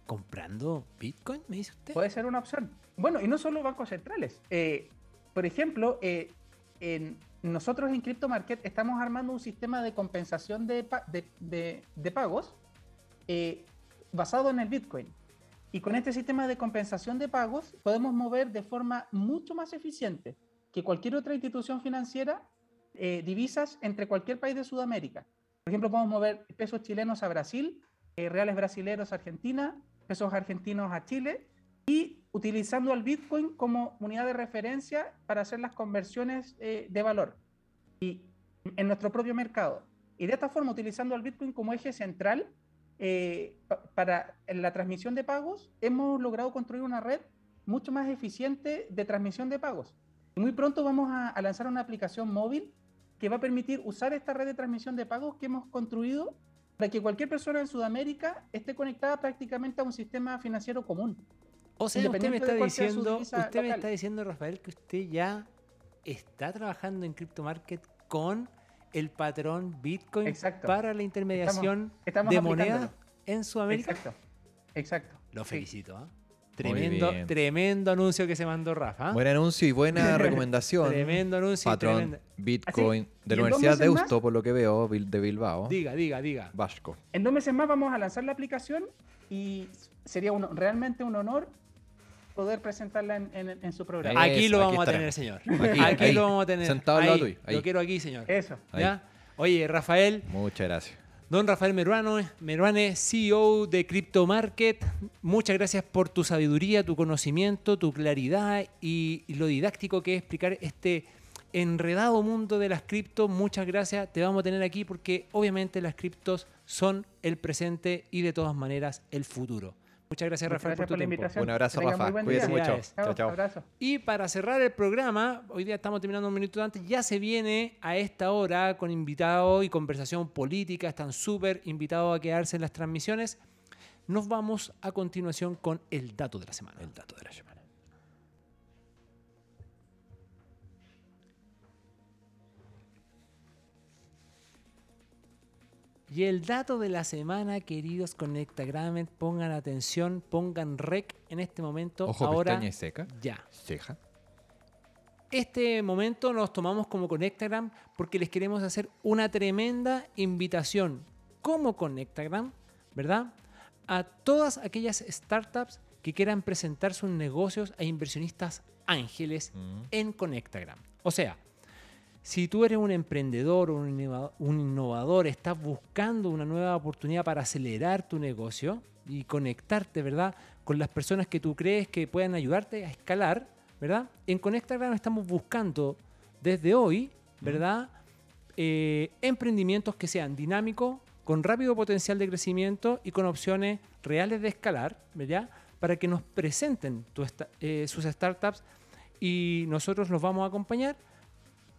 comprando Bitcoin, me dice usted. Puede ser una opción. Bueno, y no solo bancos centrales. Eh, por ejemplo, eh, en- nosotros en Crypto Market estamos armando un sistema de compensación de, pa- de- de- de pagos eh, basado en el Bitcoin. Y con este sistema de compensación de pagos podemos mover de forma mucho más eficiente que cualquier otra institución financiera eh, divisas entre cualquier país de Sudamérica. Por ejemplo, podemos mover pesos chilenos a Brasil, eh, reales brasileños a Argentina, pesos argentinos a Chile y utilizando al Bitcoin como unidad de referencia para hacer las conversiones eh, de valor y en nuestro propio mercado. Y de esta forma, utilizando al Bitcoin como eje central eh, pa- para la transmisión de pagos, hemos logrado construir una red mucho más eficiente de transmisión de pagos. Y muy pronto vamos a, a lanzar una aplicación móvil que va a permitir usar esta red de transmisión de pagos que hemos construido para que cualquier persona en Sudamérica esté conectada prácticamente a un sistema financiero común. O sea, usted me está diciendo, usted me está diciendo, Rafael, que usted ya está trabajando en Crypto Market con el patrón Bitcoin Exacto. para la intermediación estamos de moneda en Sudamérica. Exacto, exacto. Lo felicito, ¿ah? Tremendo, tremendo anuncio que se mandó Rafa. ¿ah? Buen anuncio y buena recomendación. Tremendo anuncio. y Patrón tremenda- Bitcoin Así, de la Universidad de Deusto, por lo que veo, de Bilbao. Diga, diga, diga. Vasco. En dos meses más vamos a lanzar la aplicación y sería un- realmente un honor poder presentarla en, en- en su programa. Eso, Aquí lo aquí vamos a tener, señor. Aquí, Aquí, ahí, lo vamos a tener. sentado al lado tuyo, ahí. Lo quiero aquí, señor. Eso. ¿Ya? Oye, Rafael, Muchas gracias. don Rafael Meruano, Meruane, CEO de Crypto Market, muchas gracias por tu sabiduría, tu conocimiento, tu claridad y, y lo didáctico que es explicar este enredado mundo de las criptos. Muchas gracias, te vamos a tener aquí porque obviamente las criptos son el presente y de todas maneras el futuro. Muchas gracias, Rafael, gracias por tu por la tiempo. invitación. Un abrazo, Rafa. día. mucho. Chao, chao. Abrazo. Y para cerrar el programa, hoy día estamos terminando un minuto antes, ya se viene a esta hora con invitados y conversación política, están súper invitados a quedarse en las transmisiones. Nos vamos a continuación con el dato de la semana. El dato de la semana. Y el dato de la semana, queridos Conectagramen, pongan atención, pongan rec en este momento. Ojo, ahora pestaña y seca. ya. Ceja. Este momento nos tomamos como Conectagram porque les queremos hacer una tremenda invitación como Conectagram, ¿verdad? A todas aquellas startups que quieran presentar sus negocios a inversionistas ángeles Mm. en Conectagram. O sea, si tú eres un emprendedor o un innova- un innovador, estás buscando una nueva oportunidad para acelerar tu negocio y conectarte, ¿verdad? Con las personas que tú crees que puedan ayudarte a escalar, ¿verdad? En Conectagram estamos buscando desde hoy, ¿verdad? Eh, emprendimientos que sean dinámicos, con rápido potencial de crecimiento y con opciones reales de escalar, ¿verdad? Para que nos presenten tu esta- eh, sus startups y nosotros los vamos a acompañar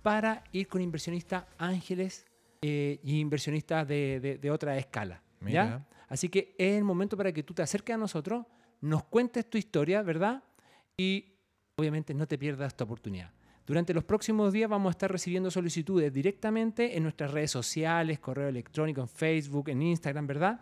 para ir con inversionistas ángeles eh, y inversionistas de, de- de otra escala. ¿ya? Así que es el momento para que tú te acerques a nosotros, nos cuentes tu historia, ¿verdad? Y obviamente no te pierdas esta oportunidad. Durante los próximos días vamos a estar recibiendo solicitudes directamente en nuestras redes sociales, correo electrónico, en Facebook, en Instagram, ¿verdad?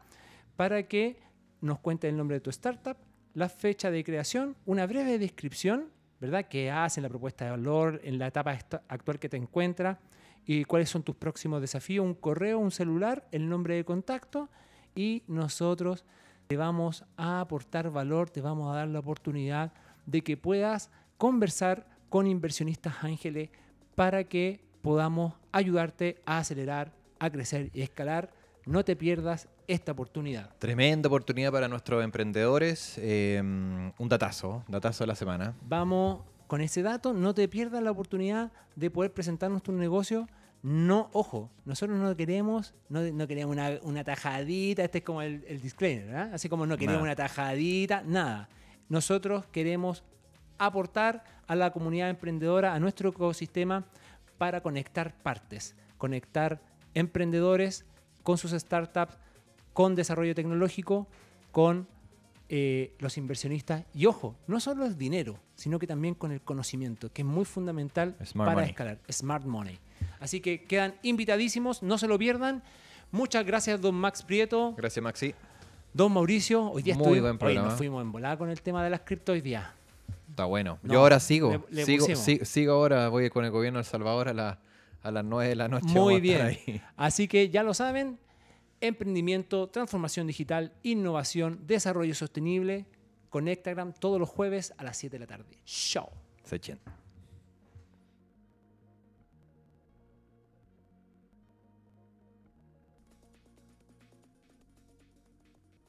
Para que nos cuentes el nombre de tu startup, la fecha de creación, una breve descripción, ¿verdad? ¿Qué hacen la propuesta de valor en la etapa actual que te encuentras? Y cuáles son tus próximos desafíos, un correo, un celular, el nombre de contacto y nosotros te vamos a aportar valor, te vamos a dar la oportunidad de que puedas conversar con inversionistas ángeles para que podamos ayudarte a acelerar, a crecer y escalar. No te pierdas esta oportunidad. Tremenda oportunidad para nuestros emprendedores. eh, un datazo, datazo de la semana. Vamos con ese dato, no te pierdas la oportunidad de poder presentarnos tu negocio. No, ojo, nosotros no queremos, no, no queremos una, una tajadita, este es como el, el disclaimer, ¿verdad? Así como no queremos Nada. una tajadita, nada. Nosotros queremos aportar a la comunidad emprendedora, a nuestro ecosistema, para conectar partes, conectar emprendedores con sus startups, con desarrollo tecnológico, con eh, los inversionistas. Y ojo, no solo el dinero, sino que también con el conocimiento, que es muy fundamental Smart para money. escalar. Smart Money. Así que quedan invitadísimos, no se lo pierdan. Muchas gracias, don Max Prieto, Gracias, Maxi. don Mauricio. Hoy día Muy buen hoy nos fuimos en volada con el tema de las cripto hoy día. Está bueno. No, Yo ahora sigo. le- le sigo, si- sigo ahora. Voy con el gobierno de El Salvador a, la- a las 9 de la noche. Muy bien. ahí. Así que ya lo saben, emprendimiento, transformación digital, innovación, desarrollo sostenible, Conectagram todos los jueves a las 7 de la tarde. Chao.